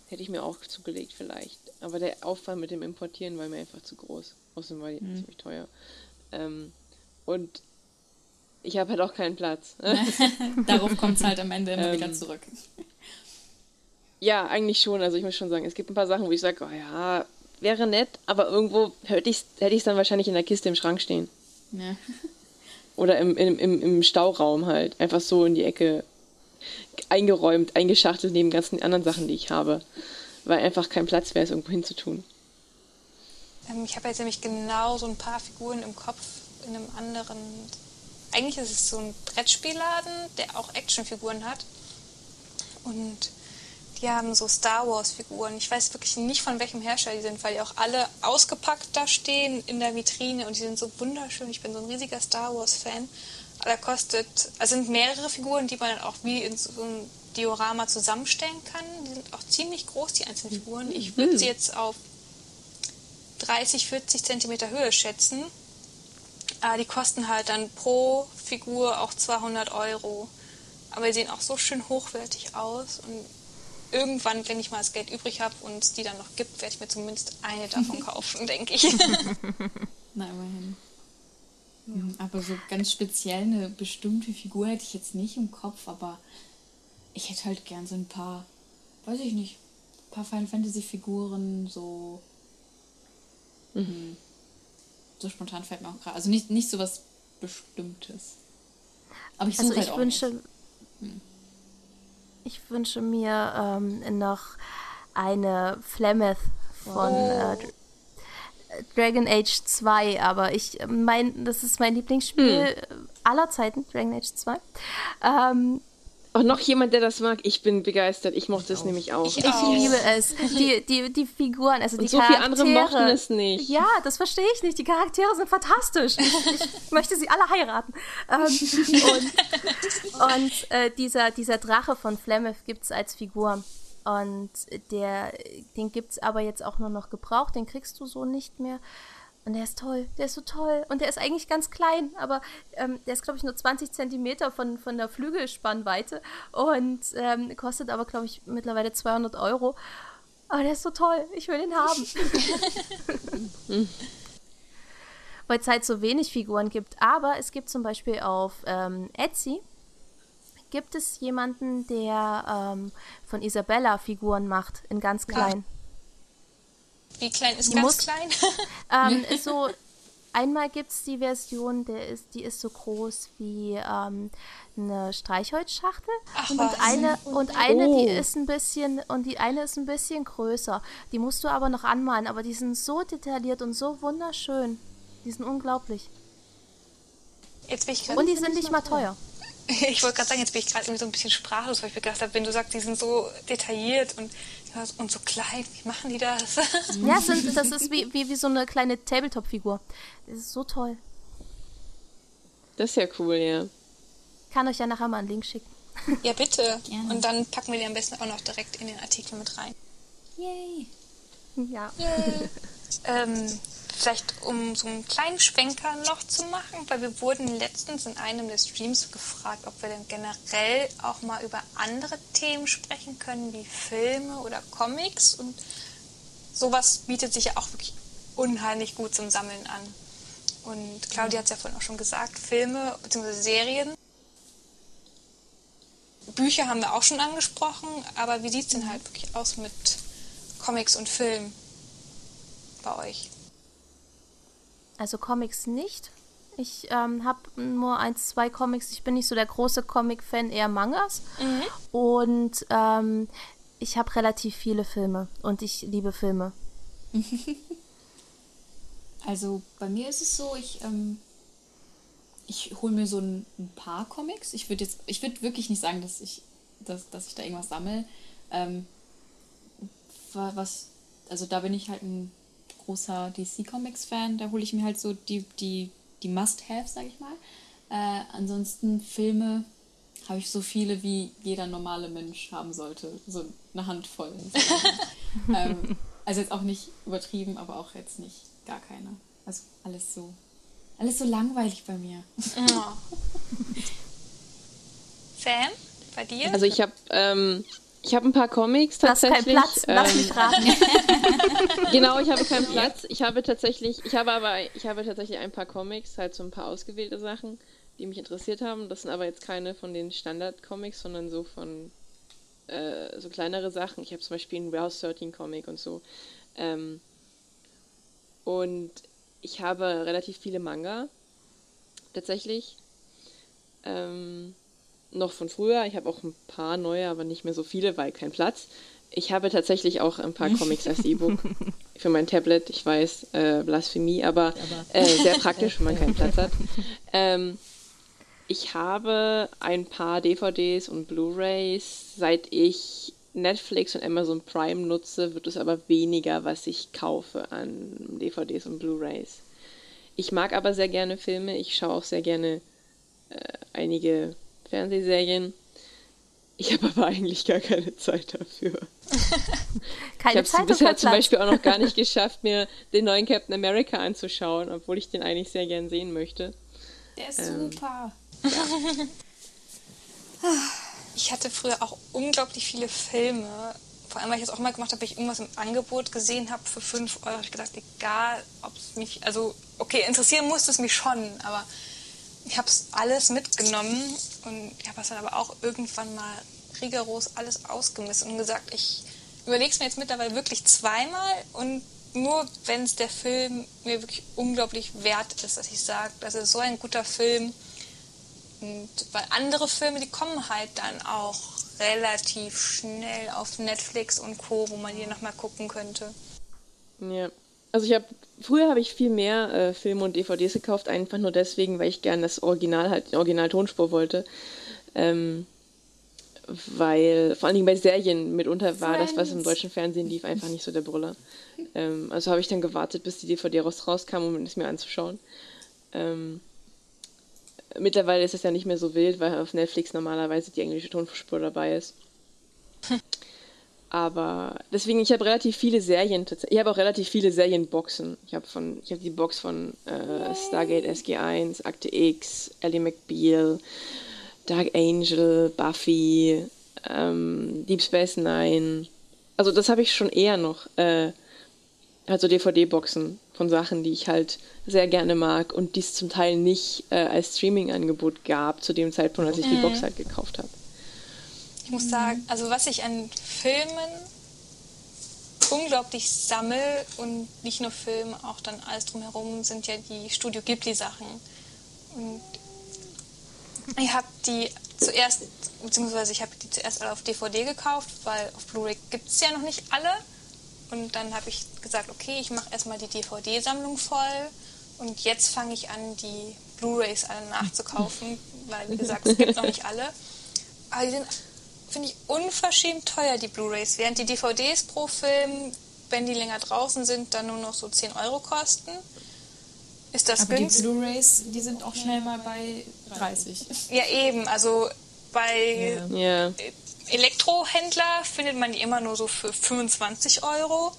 Hätte ich mir auch zugelegt vielleicht. Aber der Aufwand mit dem Importieren war mir einfach zu groß. Außerdem war die mhm. ziemlich teuer. Ähm, und ich habe halt auch keinen Platz. (laughs) Darauf kommt es halt am Ende immer (laughs) ähm, wieder zurück. Ja, eigentlich schon. Also ich muss schon sagen, es gibt ein paar Sachen, wo ich sage, oh ja, wäre nett, aber irgendwo hätte ich es hätte dann wahrscheinlich in der Kiste im Schrank stehen. Ja. (laughs) Oder im, im, im, im Stauraum halt. Einfach so in die Ecke eingeräumt, eingeschachtelt neben ganzen anderen Sachen, die ich habe. Weil einfach kein Platz wäre, es irgendwo hinzutun. Ähm, ich habe jetzt nämlich genau so ein paar Figuren im Kopf in einem anderen. Eigentlich ist es so ein Brettspielladen, der auch Actionfiguren hat. Und die haben so Star Wars-Figuren. Ich weiß wirklich nicht, von welchem Hersteller die sind, weil die auch alle ausgepackt da stehen in der Vitrine und die sind so wunderschön. Ich bin so ein riesiger Star Wars-Fan. Da kostet, also sind mehrere Figuren, die man dann auch wie in so ein Diorama zusammenstellen kann. Die sind auch ziemlich groß, die einzelnen Figuren. Ich würde sie jetzt auf 30, 40 Zentimeter Höhe schätzen. Aber die kosten halt dann pro Figur auch 200 Euro. Aber die sehen auch so schön hochwertig aus und irgendwann, wenn ich mal das Geld übrig habe und es die dann noch gibt, werde ich mir zumindest eine (laughs) davon kaufen, denke ich. (laughs) Na, immerhin. Ja. Aber so ganz speziell eine bestimmte Figur hätte ich jetzt nicht im Kopf, aber ich hätte halt gern so ein paar, weiß ich nicht, ein paar Final Fantasy Figuren, so. Mhm. So spontan fällt mir auch gerade. Also nicht, nicht so was Bestimmtes. Aber ich suche also ich halt wünsche, hm. Ich wünsche mir ähm, noch eine Flemeth von oh. äh, Dragon Age 2, aber ich mein, das ist mein Lieblingsspiel hm. aller Zeiten, Dragon Age 2. Ähm, auch noch jemand, der das mag. Ich bin begeistert. Ich mochte es nämlich auch. Ich, ich liebe es. Die, die, die Figuren, also Und die so Charaktere. viele andere mochten es nicht. Ja, das verstehe ich nicht. Die Charaktere sind fantastisch. Ich möchte sie alle heiraten. Ähm, und und äh, dieser, dieser Drache von Flemeth gibt es als Figur. Und der, den gibt es aber jetzt auch nur noch gebraucht. Den kriegst du so nicht mehr. Und der ist toll, der ist so toll. Und der ist eigentlich ganz klein, aber ähm, der ist, glaube ich, nur 20 Zentimeter von, von der Flügelspannweite und ähm, kostet aber, glaube ich, mittlerweile 200 Euro. Aber der ist so toll, ich will ihn haben. (laughs) Weil es halt so wenig Figuren gibt. Aber es gibt zum Beispiel auf ähm, Etsy gibt es jemanden, der ähm, von Isabella Figuren macht, in ganz klein. Ja. Wie klein ist ganz muss, klein? (laughs) ähm, ist (laughs) so, einmal gibt es die Version, der ist, die ist so groß wie ähm, eine Streichholzschachtel. Ach, und, was? eine, und eine, oh. die ist ein bisschen, und die eine ist ein bisschen größer. Die musst du aber noch anmalen, aber die sind so detailliert und so wunderschön. Die sind unglaublich. Jetzt bin ich und die sind nicht mal teuer. (laughs) Ich wollte gerade sagen, jetzt bin ich gerade irgendwie so ein bisschen sprachlos, weil ich mir gedacht habe, wenn du sagst, die sind so detailliert und und so klein, wie machen die das? (laughs) Ja, sind, das ist wie, wie, wie so eine kleine Tabletop-Figur. Das ist so toll. Das ist ja cool, ja. Ich kann euch ja nachher mal einen Link schicken. (laughs) Ja, bitte. Gerne. Und dann packen wir die am besten auch noch direkt in den Artikel mit rein. Yay. Ja. Yay. (laughs) ähm, Vielleicht um so einen kleinen Schwenker noch zu machen, weil wir wurden letztens in einem der Streams gefragt, ob wir denn generell auch mal über andere Themen sprechen können, wie Filme oder Comics. Und sowas bietet sich ja auch wirklich unheimlich gut zum Sammeln an. Und Claudia hat es ja vorhin auch schon gesagt, Filme bzw. Serien. Bücher haben wir auch schon angesprochen, aber wie sieht es denn halt wirklich aus mit Comics und Film bei euch? Also Comics nicht. Ich ähm, habe nur eins, zwei Comics. Ich bin nicht so der große Comic-Fan, eher Mangas. Mhm. Und ähm, ich habe relativ viele Filme und ich liebe Filme. (laughs) also bei mir ist es so, ich, ähm, ich hole mir so ein, ein, paar Comics. Ich würde jetzt, ich würde wirklich nicht sagen, dass ich, dass, dass ich da irgendwas sammle. Ähm, was, also da bin ich halt ein großer DC Comics Fan. Da hole ich mir halt so die, die, die Must-Haves, sag ich mal. Äh, ansonsten Filme habe ich so viele, wie jeder normale Mensch haben sollte. So eine Handvoll. (laughs) ähm, also jetzt auch nicht übertrieben, aber auch jetzt nicht gar keine. Also alles so. Alles so langweilig bei mir. Oh. (laughs) Sam, bei dir? Also ich habe ähm, ich habe ein paar Comics tatsächlich. Hast keinen Platz, lass mich ähm, raten. (laughs) genau, ich habe keinen Platz. Ich habe tatsächlich, ich habe aber, ich habe tatsächlich ein paar Comics, halt so ein paar ausgewählte Sachen, die mich interessiert haben. Das sind aber jetzt keine von den Standard-Comics, sondern so von äh, so kleinere Sachen. Ich habe zum Beispiel einen Rouse 13 Comic und so. Ähm, und ich habe relativ viele Manga, tatsächlich. Ähm, noch von früher. Ich habe auch ein paar neue, aber nicht mehr so viele, weil kein Platz. Ich habe tatsächlich auch ein paar (laughs) Comics als E-Book für mein Tablet. Ich weiß, äh, Blasphemie, aber äh, sehr (laughs) praktisch, wenn man keinen Platz hat. Ähm, ich habe ein paar DVDs und Blu-rays, seit ich Netflix und Amazon Prime nutze, wird es aber weniger, was ich kaufe an DVDs und Blu-rays. Ich mag aber sehr gerne Filme, ich schaue auch sehr gerne äh, einige Fernsehserien. Ich habe aber eigentlich gar keine Zeit dafür. (laughs) keine ich habe es bisher zum Beispiel auch noch gar nicht geschafft, mir den neuen Captain America anzuschauen, obwohl ich den eigentlich sehr gern sehen möchte. Der ist ähm, super. Ja. (laughs) Ich hatte früher auch unglaublich viele Filme. Vor allem, weil ich das auch mal gemacht habe, ich irgendwas im Angebot gesehen habe für 5 Euro. habe ich gedacht, egal, ob es mich, also, okay, interessieren musste es mich schon, aber ich habe es alles mitgenommen und ich habe es dann aber auch irgendwann mal rigoros alles ausgemessen und gesagt, ich überlege es mir jetzt mittlerweile wirklich zweimal und nur wenn es der Film mir wirklich unglaublich wert ist, dass ich sage, das ist so ein guter Film, und weil andere Filme, die kommen halt dann auch relativ schnell auf Netflix und Co., wo man die nochmal gucken könnte. Ja. Also ich habe, früher habe ich viel mehr äh, Filme und DVDs gekauft, einfach nur deswegen, weil ich gerne das Original halt, die Original-Tonspur wollte. Ähm, weil, vor allen Dingen bei Serien mitunter war Friends. das, was im deutschen Fernsehen lief, einfach nicht so der Brüller. Ähm, also habe ich dann gewartet, bis die DVD raus, rauskam, um es mir anzuschauen. Ähm, Mittlerweile ist es ja nicht mehr so wild, weil auf Netflix normalerweise die englische Tonspur dabei ist. Aber deswegen, ich habe relativ viele Serien. Ich habe auch relativ viele Serienboxen. Ich habe von, ich habe die Box von äh, Stargate SG1, Akte X, Ellie McBeal, Dark Angel, Buffy, ähm, Deep Space Nine. Also das habe ich schon eher noch. Äh, also DVD-Boxen von Sachen, die ich halt sehr gerne mag und die es zum Teil nicht äh, als Streaming-Angebot gab, zu dem Zeitpunkt, als ich die mhm. Box halt gekauft habe. Ich muss sagen, also was ich an Filmen unglaublich sammel und nicht nur Filme, auch dann alles drumherum, sind ja die Studio Ghibli-Sachen. Und ich habe die zuerst, beziehungsweise ich habe die zuerst alle auf DVD gekauft, weil auf Blu-ray gibt es ja noch nicht alle. Und dann habe ich gesagt, okay, ich mache erstmal die DVD-Sammlung voll und jetzt fange ich an, die Blu-rays alle nachzukaufen, weil wie gesagt, es gibt noch nicht alle. Aber die sind, finde ich, unverschämt teuer, die Blu-rays, während die DVDs pro Film, wenn die länger draußen sind, dann nur noch so 10 Euro kosten. Ist das Aber günstig? die Blu-rays, die sind auch schnell mal bei 30. (laughs) Ja, eben. Also bei yeah. Elektrohändler findet man die immer nur so für 25 Euro.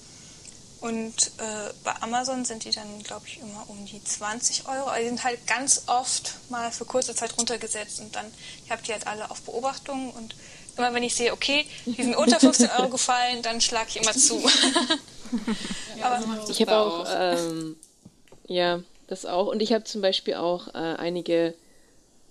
Und äh, bei Amazon sind die dann, glaube ich, immer um die 20 Euro. Also die sind halt ganz oft mal für kurze Zeit runtergesetzt und dann, ich habe die halt alle auf Beobachtung und immer wenn ich sehe, okay, die sind unter 15 Euro gefallen, dann schlage ich immer zu. (laughs) ja, Aber so ich habe auch, ähm, ja, das auch. Und ich habe zum Beispiel auch äh, einige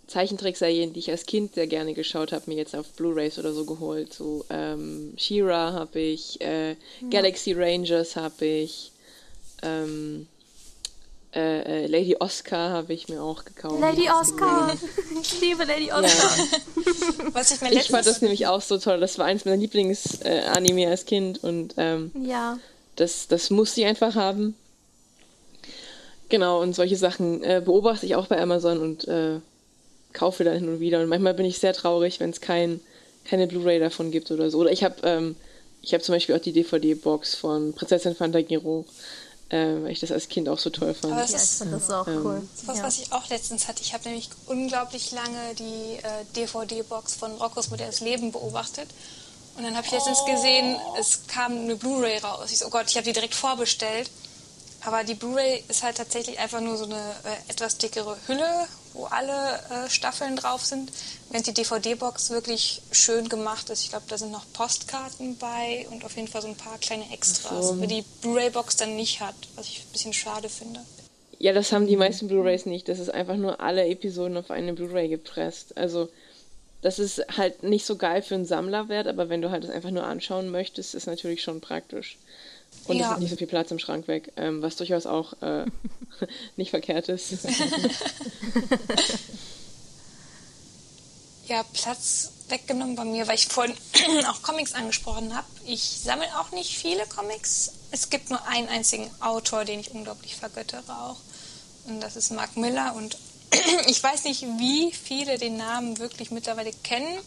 Zeichentrickserien, die ich als Kind sehr gerne geschaut habe, mir jetzt auf Blu-rays oder so geholt. So ähm, She-Ra habe ich, äh, ja. Galaxy Rangers habe ich, ähm, äh, äh, Lady Oscar habe ich mir auch gekauft. Lady Oscar! ich liebe Lady Oscar. Ja. (laughs) Was ich, mir ich fand das nämlich auch so toll. Das war eins meiner Lieblings-Anime als Kind und ähm, ja. das, das muss sie einfach haben. Genau, und solche Sachen äh, beobachte ich auch bei Amazon und äh, kaufe dann hin und wieder. Und manchmal bin ich sehr traurig, wenn es kein, keine Blu-ray davon gibt oder so. Oder ich habe ähm, ich hab zum Beispiel auch die DVD-Box von Prinzessin Fantagiro, äh, weil ich das als Kind auch so toll fand. Aber das ja, ist, ich fand das auch ähm, cool. Das was, ja. was ich auch letztens hatte. Ich habe nämlich unglaublich lange die äh, DVD-Box von Roccos modernes Leben beobachtet. Und dann habe ich letztens gesehen, es kam eine Blu-ray raus. Ich so, oh Gott, ich habe die direkt vorbestellt. Aber die Blu-ray ist halt tatsächlich einfach nur so eine äh, etwas dickere Hülle, wo alle äh, Staffeln drauf sind. Während die DVD-Box wirklich schön gemacht ist. Ich glaube, da sind noch Postkarten bei und auf jeden Fall so ein paar kleine Extras, so. die die Blu-ray-Box dann nicht hat, was ich ein bisschen schade finde. Ja, das haben die meisten Blu-rays nicht. Das ist einfach nur alle Episoden auf eine Blu-ray gepresst. Also das ist halt nicht so geil für einen Sammlerwert, aber wenn du halt das einfach nur anschauen möchtest, ist natürlich schon praktisch. Und ja. es ist nicht so viel Platz im Schrank weg, ähm, was durchaus auch äh, (laughs) nicht verkehrt ist. ja, Platz weggenommen bei mir, weil ich vorhin (clears throat) auch Comics angesprochen habe. Ich sammle auch nicht viele Comics. Es gibt nur einen einzigen Autor, den ich unglaublich vergöttere auch. Und das ist Mark Miller. Und (clears throat) ich weiß nicht, wie viele den Namen wirklich mittlerweile kennen.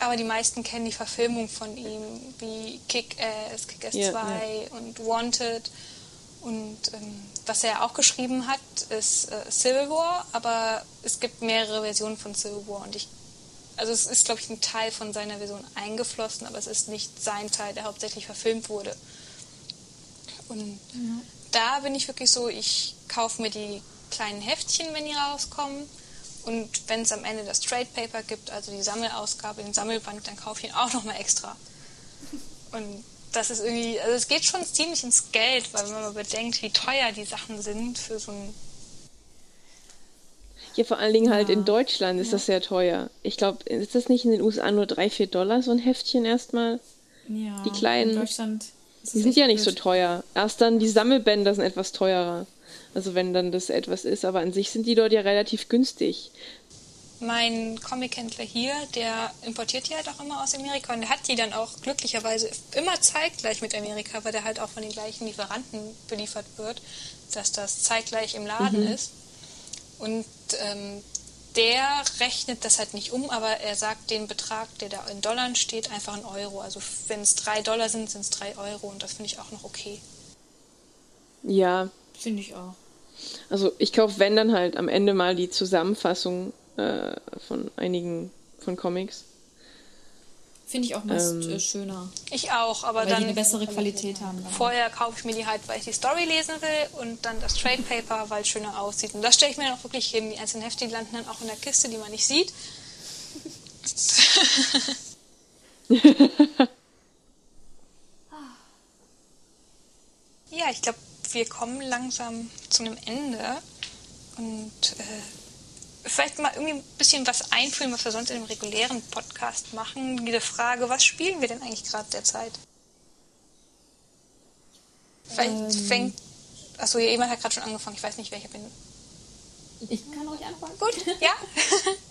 Aber die meisten kennen die Verfilmung von ihm, wie Kick-Ass, Kick-Ass Ja, 2 und Wanted. Und ähm, was er auch geschrieben hat, ist äh, Civil War, aber es gibt mehrere Versionen von Civil War. Und ich, also es ist, glaube ich, ein Teil von seiner Version eingeflossen, aber es ist nicht sein Teil, der hauptsächlich verfilmt wurde. Und da bin ich wirklich so, ich kaufe mir die kleinen Heftchen, wenn die rauskommen. Und wenn es am Ende das Trade Paper gibt, also die Sammelausgabe, den Sammelband, dann kaufe ich ihn auch nochmal extra. Und das ist irgendwie, also es geht schon ziemlich ins Geld, weil wenn man mal bedenkt, wie teuer die Sachen sind für so ein. Ja, vor allen Dingen halt in Deutschland ist das sehr teuer. Ich glaube, ist das nicht in den USA nur 3, 4 Dollar so ein Heftchen erstmal? Ja, Die kleinen- In Deutschland ist Die sind ja nicht so blöd. teuer. Erst dann die Sammelbänder sind etwas teurer. Also wenn dann das etwas ist, aber an sich sind die dort ja relativ günstig. Mein Comic-Händler hier, der importiert die halt auch immer aus Amerika und der hat die dann auch glücklicherweise immer zeitgleich mit Amerika, weil der halt auch von den gleichen Lieferanten beliefert wird, dass das zeitgleich im Laden ist. Und ähm, der rechnet das halt nicht um, aber er sagt den Betrag, der da in Dollar steht, einfach in Euro. Also wenn es drei Dollar sind, sind es drei Euro und das finde ich auch noch okay. Ja, Finde ich auch. Also ich kaufe, wenn dann halt am Ende mal die Zusammenfassung äh, von einigen von Comics. Finde ich auch meist Ähm. äh, schöner. Ich auch, aber Weil die dann eine bessere Qualität haben. Dann. Vorher kaufe ich mir die halt, weil ich die Story lesen will und dann das Trade Paper, weil es schöner aussieht. Und das stelle ich mir dann auch wirklich hin. Die einzelnen Hefte die landen dann auch in der Kiste, die man nicht sieht. (laughs) ja, ich glaube, wir kommen langsam zu einem Ende. Und äh, vielleicht mal irgendwie ein bisschen was einfühlen, was wir sonst in dem regulären Podcast machen. Diese Frage, was spielen wir denn eigentlich gerade derzeit? Vielleicht Ähm. fängt. Achso, jemand hat gerade schon angefangen. Ich weiß nicht, welcher bin. Ich kann ruhig anfangen. Gut, ja. (laughs)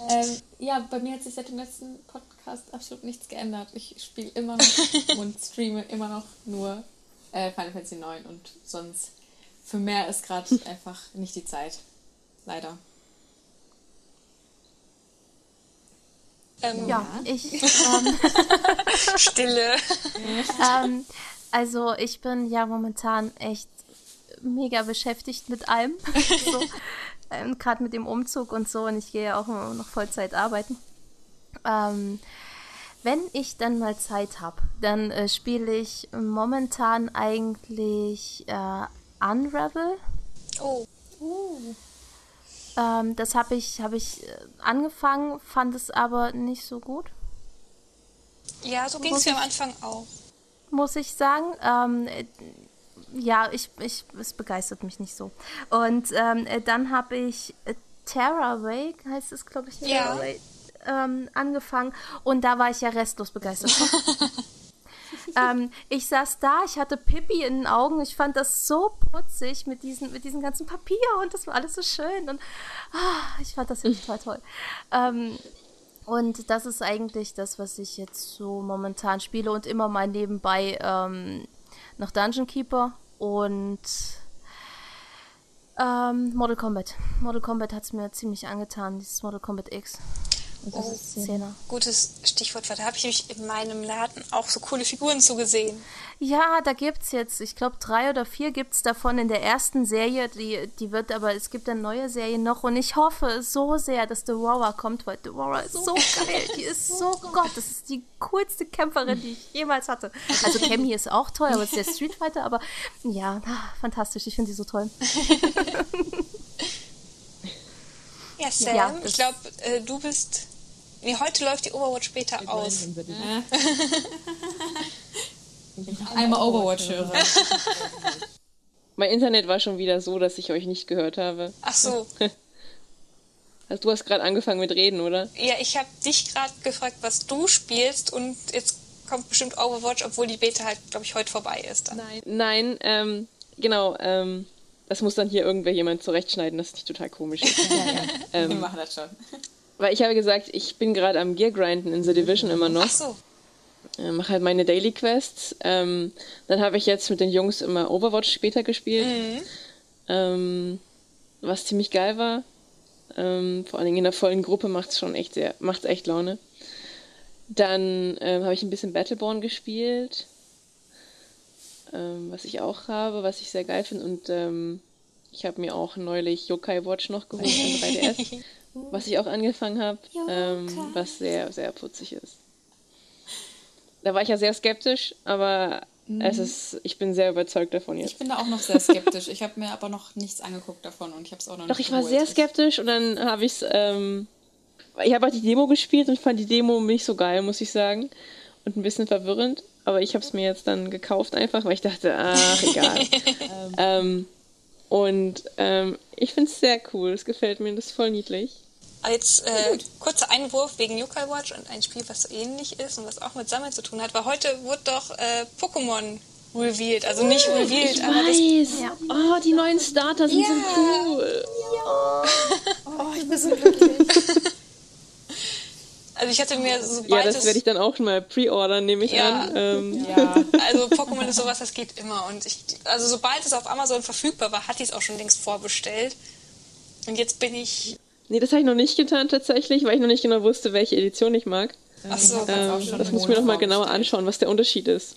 Ähm, ja, bei mir hat sich seit dem letzten Podcast absolut nichts geändert. Ich spiele immer noch (laughs) und streame immer noch nur äh, Final Fantasy 9 und sonst für mehr ist gerade einfach nicht die Zeit. Leider. ähm, Ja, ich. (laughs) Ähm, (laughs) Stille. ähm, also ich bin ja momentan echt mega beschäftigt mit allem. (laughs) so, ähm, Gerade mit dem Umzug und so. Und ich gehe ja auch immer noch Vollzeit arbeiten. Ähm, wenn ich dann mal Zeit habe, dann äh, spiele ich momentan eigentlich äh, Unravel. Oh, Ähm, das habe ich, hab ich äh, angefangen, fand es aber nicht so gut. ja, so ging es mir am Anfang auch. muss ich sagen. Ähm, äh, ja, ich, ich, es begeistert mich nicht so. Und ähm, äh, dann habe ich Terra Wake, heißt es, glaube ich, Ja. Ähm, angefangen. Und da war ich ja restlos begeistert. (laughs) ähm, ich saß da, ich hatte Pippi in den Augen. Ich fand das so putzig mit diesen, mit diesem ganzen Papier und das war alles so schön. Und ah, ich fand das wirklich total toll. Ähm, und das ist eigentlich das, was ich jetzt so momentan spiele und immer mal nebenbei ähm, noch Dungeon Keeper und ähm, Mortal Kombat. Mortal Kombat hat es mir ziemlich angetan, dieses Mortal Kombat X. Und das Oh. ist Zehner. Gutes Stichwort, weil da habe ich mich in meinem Laden auch so coole Figuren zugesehen. Ja, da gibt's jetzt, ich glaube, drei oder vier gibt's davon in der ersten Serie. Die, die wird aber, es gibt eine neue Serie noch und ich hoffe so sehr, dass Devour kommt, weil Devour ist so (laughs) geil. Die ist so Gott, das ist die coolste Kämpferin, die ich jemals hatte. Also Cammy ist auch toll, aber ist der Street Fighter, aber ja, fantastisch, ich finde die so toll. (laughs) Ja, Sam, Ja, ich glaube, äh, du bist. Nee, heute läuft die Overwatch später aus. (laughs) Einmal Overwatch höre. (laughs) Mein Internet war schon wieder so, dass ich euch nicht gehört habe. Ach so. (laughs) Also du hast gerade angefangen mit Reden, oder? Ja, ich habe dich gerade gefragt, was du spielst und jetzt kommt bestimmt Overwatch, obwohl die Beta halt, glaube ich, heute vorbei ist. Dann. Nein. Nein, ähm, genau, ähm, das muss dann hier irgendwer jemand zurechtschneiden, das ist nicht total komisch. Wir machen das schon. Weil ich habe gesagt, ich bin gerade am Gear grinden in The Division immer noch. Ach so. äh, mache halt meine Daily Quests. Ähm, dann habe ich jetzt mit den Jungs immer Overwatch später gespielt, ähm, was ziemlich geil war. Ähm, vor allen Dingen in der vollen Gruppe macht es schon echt sehr, macht's echt Laune. Dann ähm, habe ich ein bisschen Battleborn gespielt, ähm, was ich auch habe, was ich sehr geil finde. Und ähm, ich habe mir auch neulich Yokai Watch noch geholt im 3DS, (laughs) was ich auch angefangen habe, ähm, was sehr, sehr putzig ist. Da war ich ja sehr skeptisch, aber es ist, ich bin sehr überzeugt davon jetzt. Ich bin da auch noch sehr skeptisch. Ich habe mir aber noch nichts angeguckt davon und ich habe es auch noch Doch, nicht ich war sehr skeptisch und dann habe ich es, ähm, ich habe halt die Demo gespielt und ich fand die Demo nicht so geil, muss ich sagen. Und ein bisschen verwirrend. Aber ich habe es mir jetzt dann gekauft einfach, weil ich dachte, ach, egal. (laughs) ähm, und ähm, ich finde es sehr cool. Es gefällt mir, das ist voll niedlich. Als äh, kurzer Einwurf wegen Yokai Watch und ein Spiel, was so ähnlich ist und was auch mit Sammeln zu tun hat, weil heute wurde doch äh, Pokémon revealed. Also nicht revealed, aber das Weiß. Ja. Oh, die neuen Starter sind Ja. so cool. (laughs) Oh, ich bin so glücklich. (laughs) Also ich hatte mir, Ja, sobald das werde ich dann auch mal pre-ordern, nehme ich Ja. an. Ähm, Ja. Also Pokémon ist sowas, das geht immer. Und ich, also sobald es auf Amazon verfügbar war, hatte ich es auch schon längst vorbestellt. Und jetzt bin ich... Nee, das habe ich noch nicht getan tatsächlich, weil ich noch nicht genau wusste, welche Edition ich mag. Ach so, Ich Ähm, schon das im muss ich mir noch mal Monat genauer anschauen, was der Unterschied ist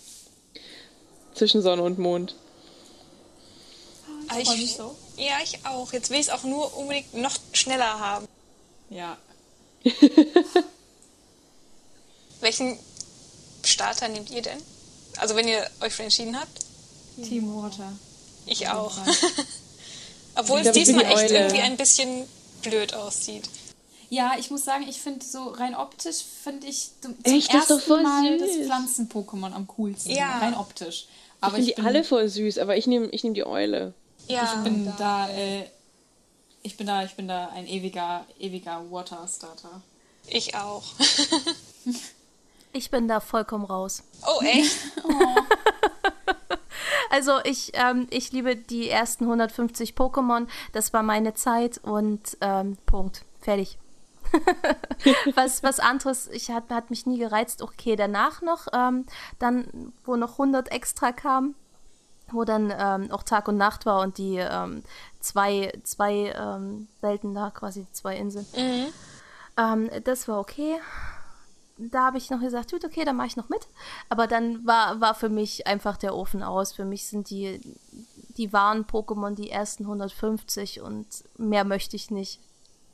zwischen Sonne und Mond. Ah, Ich mich so. Ja, ich auch. Jetzt will ich es auch nur unbedingt noch schneller haben. Ja. (laughs) (laughs) Welchen Starter nehmt ihr denn? Also wenn ihr euch für entschieden habt? Team Water. Ich auch. (laughs) Obwohl Ich es glaub, diesmal die echt Eule. irgendwie ein bisschen blöd aussieht. Ja, ich muss sagen, ich finde so rein optisch finde ich zum Echt? Ersten voll Mal süß. das Pflanzen-Pokémon am coolsten. Ja. Rein optisch. Ich Aber finde ich, die bin, alle voll süß, aber ich nehme ich nehm die Eule. Ja, ich bin da, äh, ich bin da, ich bin da ein ewiger, ewiger Water-Starter. ich auch. (laughs) (laughs) Ich bin da vollkommen raus. Oh, echt? (laughs) Also ich, ähm, ich liebe die ersten 150 Pokémon. Das war meine Zeit und ähm, Punkt. Fertig. (laughs) was, was anderes, ich hat, hat mich nie gereizt. Okay, danach noch, ähm, dann, wo noch 100 extra kam, wo dann ähm, auch Tag und Nacht war und die ähm, zwei, zwei ähm, Welten da, quasi zwei Inseln. Ähm, das war okay. Da habe ich noch gesagt, gut, okay, dann mache ich noch mit. Aber dann war, war für mich einfach der Ofen aus. Für mich sind die, die wahren Pokémon die ersten 150 und mehr möchte ich nicht.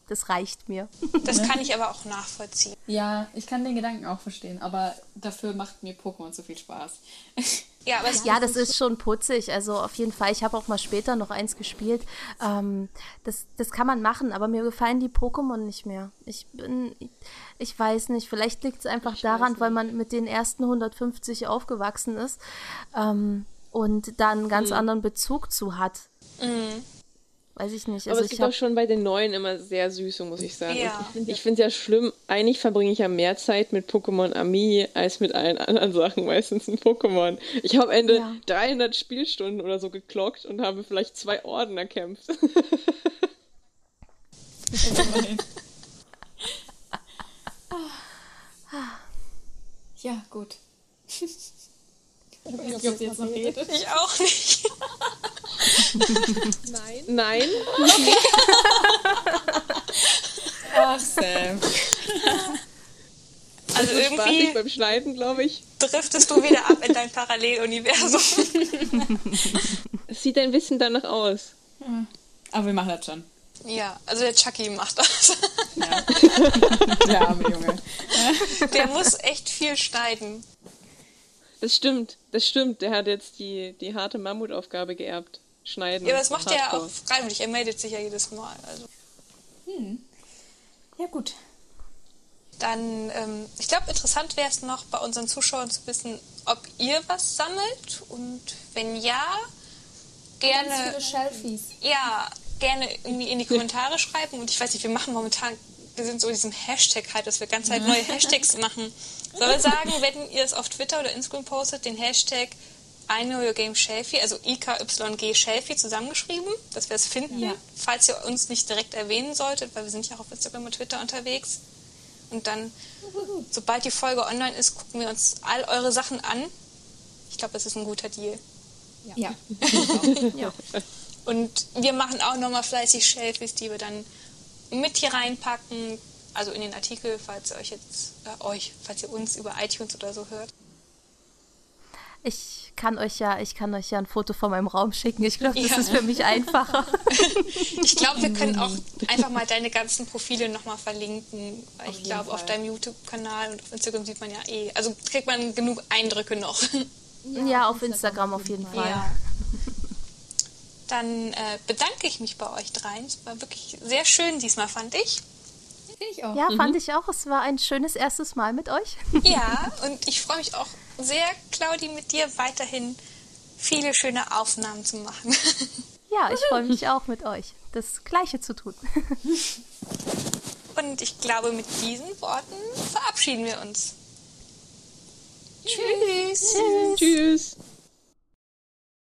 Das reicht mir. (laughs) Das kann ich aber auch nachvollziehen. Ja, ich kann den Gedanken auch verstehen, aber dafür macht mir Pokémon so viel Spaß. (laughs) Ja, aber Ja, das ist schon putzig. Also auf jeden Fall. Ich habe auch mal später noch eins gespielt. Ähm, das, das kann man machen, aber mir gefallen die Pokémon nicht mehr. Ich bin, ich weiß nicht. Vielleicht liegt es einfach daran, weil man mit den ersten 150 aufgewachsen ist ähm, und da einen ganz anderen Bezug zu hat. Weiß ich nicht. Aber Also es ich gibt auch schon bei den neuen immer sehr süße, muss ich sagen. Ja. Ich finde es ja schlimm, eigentlich verbringe ich ja mehr Zeit mit Pokémon Ami als mit allen anderen Sachen, meistens in Pokémon. Ich habe am Ende Ja. 300 Spielstunden oder so geklockt und habe vielleicht zwei Orden erkämpft. (laughs) Ja, gut. (laughs) Ich weiß nicht, ob sie jetzt noch redet. ich auch nicht. (laughs) (laughs) Nein? Ach, Sam. (laughs) Also Spaßig irgendwie beim Schneiden, glaube ich. driftest du wieder ab in dein Paralleluniversum. Es sieht ein bisschen danach aus. Aber wir machen das schon. Ja, also der Chucky macht das. Ja. Der arme Junge. Der muss echt viel schneiden. Das stimmt, das stimmt. Der hat jetzt die, die harte Mammutaufgabe geerbt. Schneiden. Ja, aber das macht er ja auch freiwillig. Er meldet sich ja jedes Mal. Also Ja, gut. dann, ähm, ich glaube, interessant wäre es noch bei unseren Zuschauern zu wissen, ob ihr was sammelt und wenn ja, Ganz gerne, viele Shelfies. ja, gerne irgendwie in die Kommentare schreiben. Und ich weiß nicht, wir machen momentan, wir sind so in diesem Hashtag halt, dass wir ganz halt neue Hashtags machen. (laughs) Sollen wir sagen, wenn ihr es auf Twitter oder Instagram postet, den Hashtag I know your game Shelfie, also IKYG Shelfie zusammengeschrieben, dass wir es finden, Ja. falls ihr uns nicht direkt erwähnen solltet, weil wir sind ja auch auf Instagram und Twitter unterwegs. Und dann, sobald die Folge online ist, gucken wir uns all eure Sachen an. Ich glaube, das ist ein guter Deal. Ja. ja. (laughs) Und wir machen auch nochmal fleißig Shelfies, die wir dann mit hier reinpacken. Also in den Artikel, falls ihr euch jetzt, äh, euch, falls ihr uns über iTunes oder so hört. Ich kann euch ja, ich kann euch ja ein Foto von meinem Raum schicken. Ich glaube, das Ja. ist für mich einfacher. (laughs) Ich glaube, wir können auch (laughs) einfach mal deine ganzen Profile nochmal verlinken. Weil ich glaube, auf Fall. deinem YouTube-Kanal und auf Instagram sieht man ja eh, also kriegt man genug Eindrücke noch. Ja, auf Instagram auf jeden Fall. Ja. Dann äh, bedanke ich mich bei euch dreien. Es war wirklich sehr schön diesmal, fand ich. Finde ich auch. Ja, fand ich auch. Es war ein schönes erstes Mal mit euch. Ja, (laughs) und ich freue mich auch sehr, Claudi, mit dir weiterhin viele schöne Aufnahmen zu machen. (laughs) Ja, ich freue mich auch mit euch, das Gleiche zu tun. (laughs) Und ich glaube, mit diesen Worten verabschieden wir uns. Tschüss. Tschüss.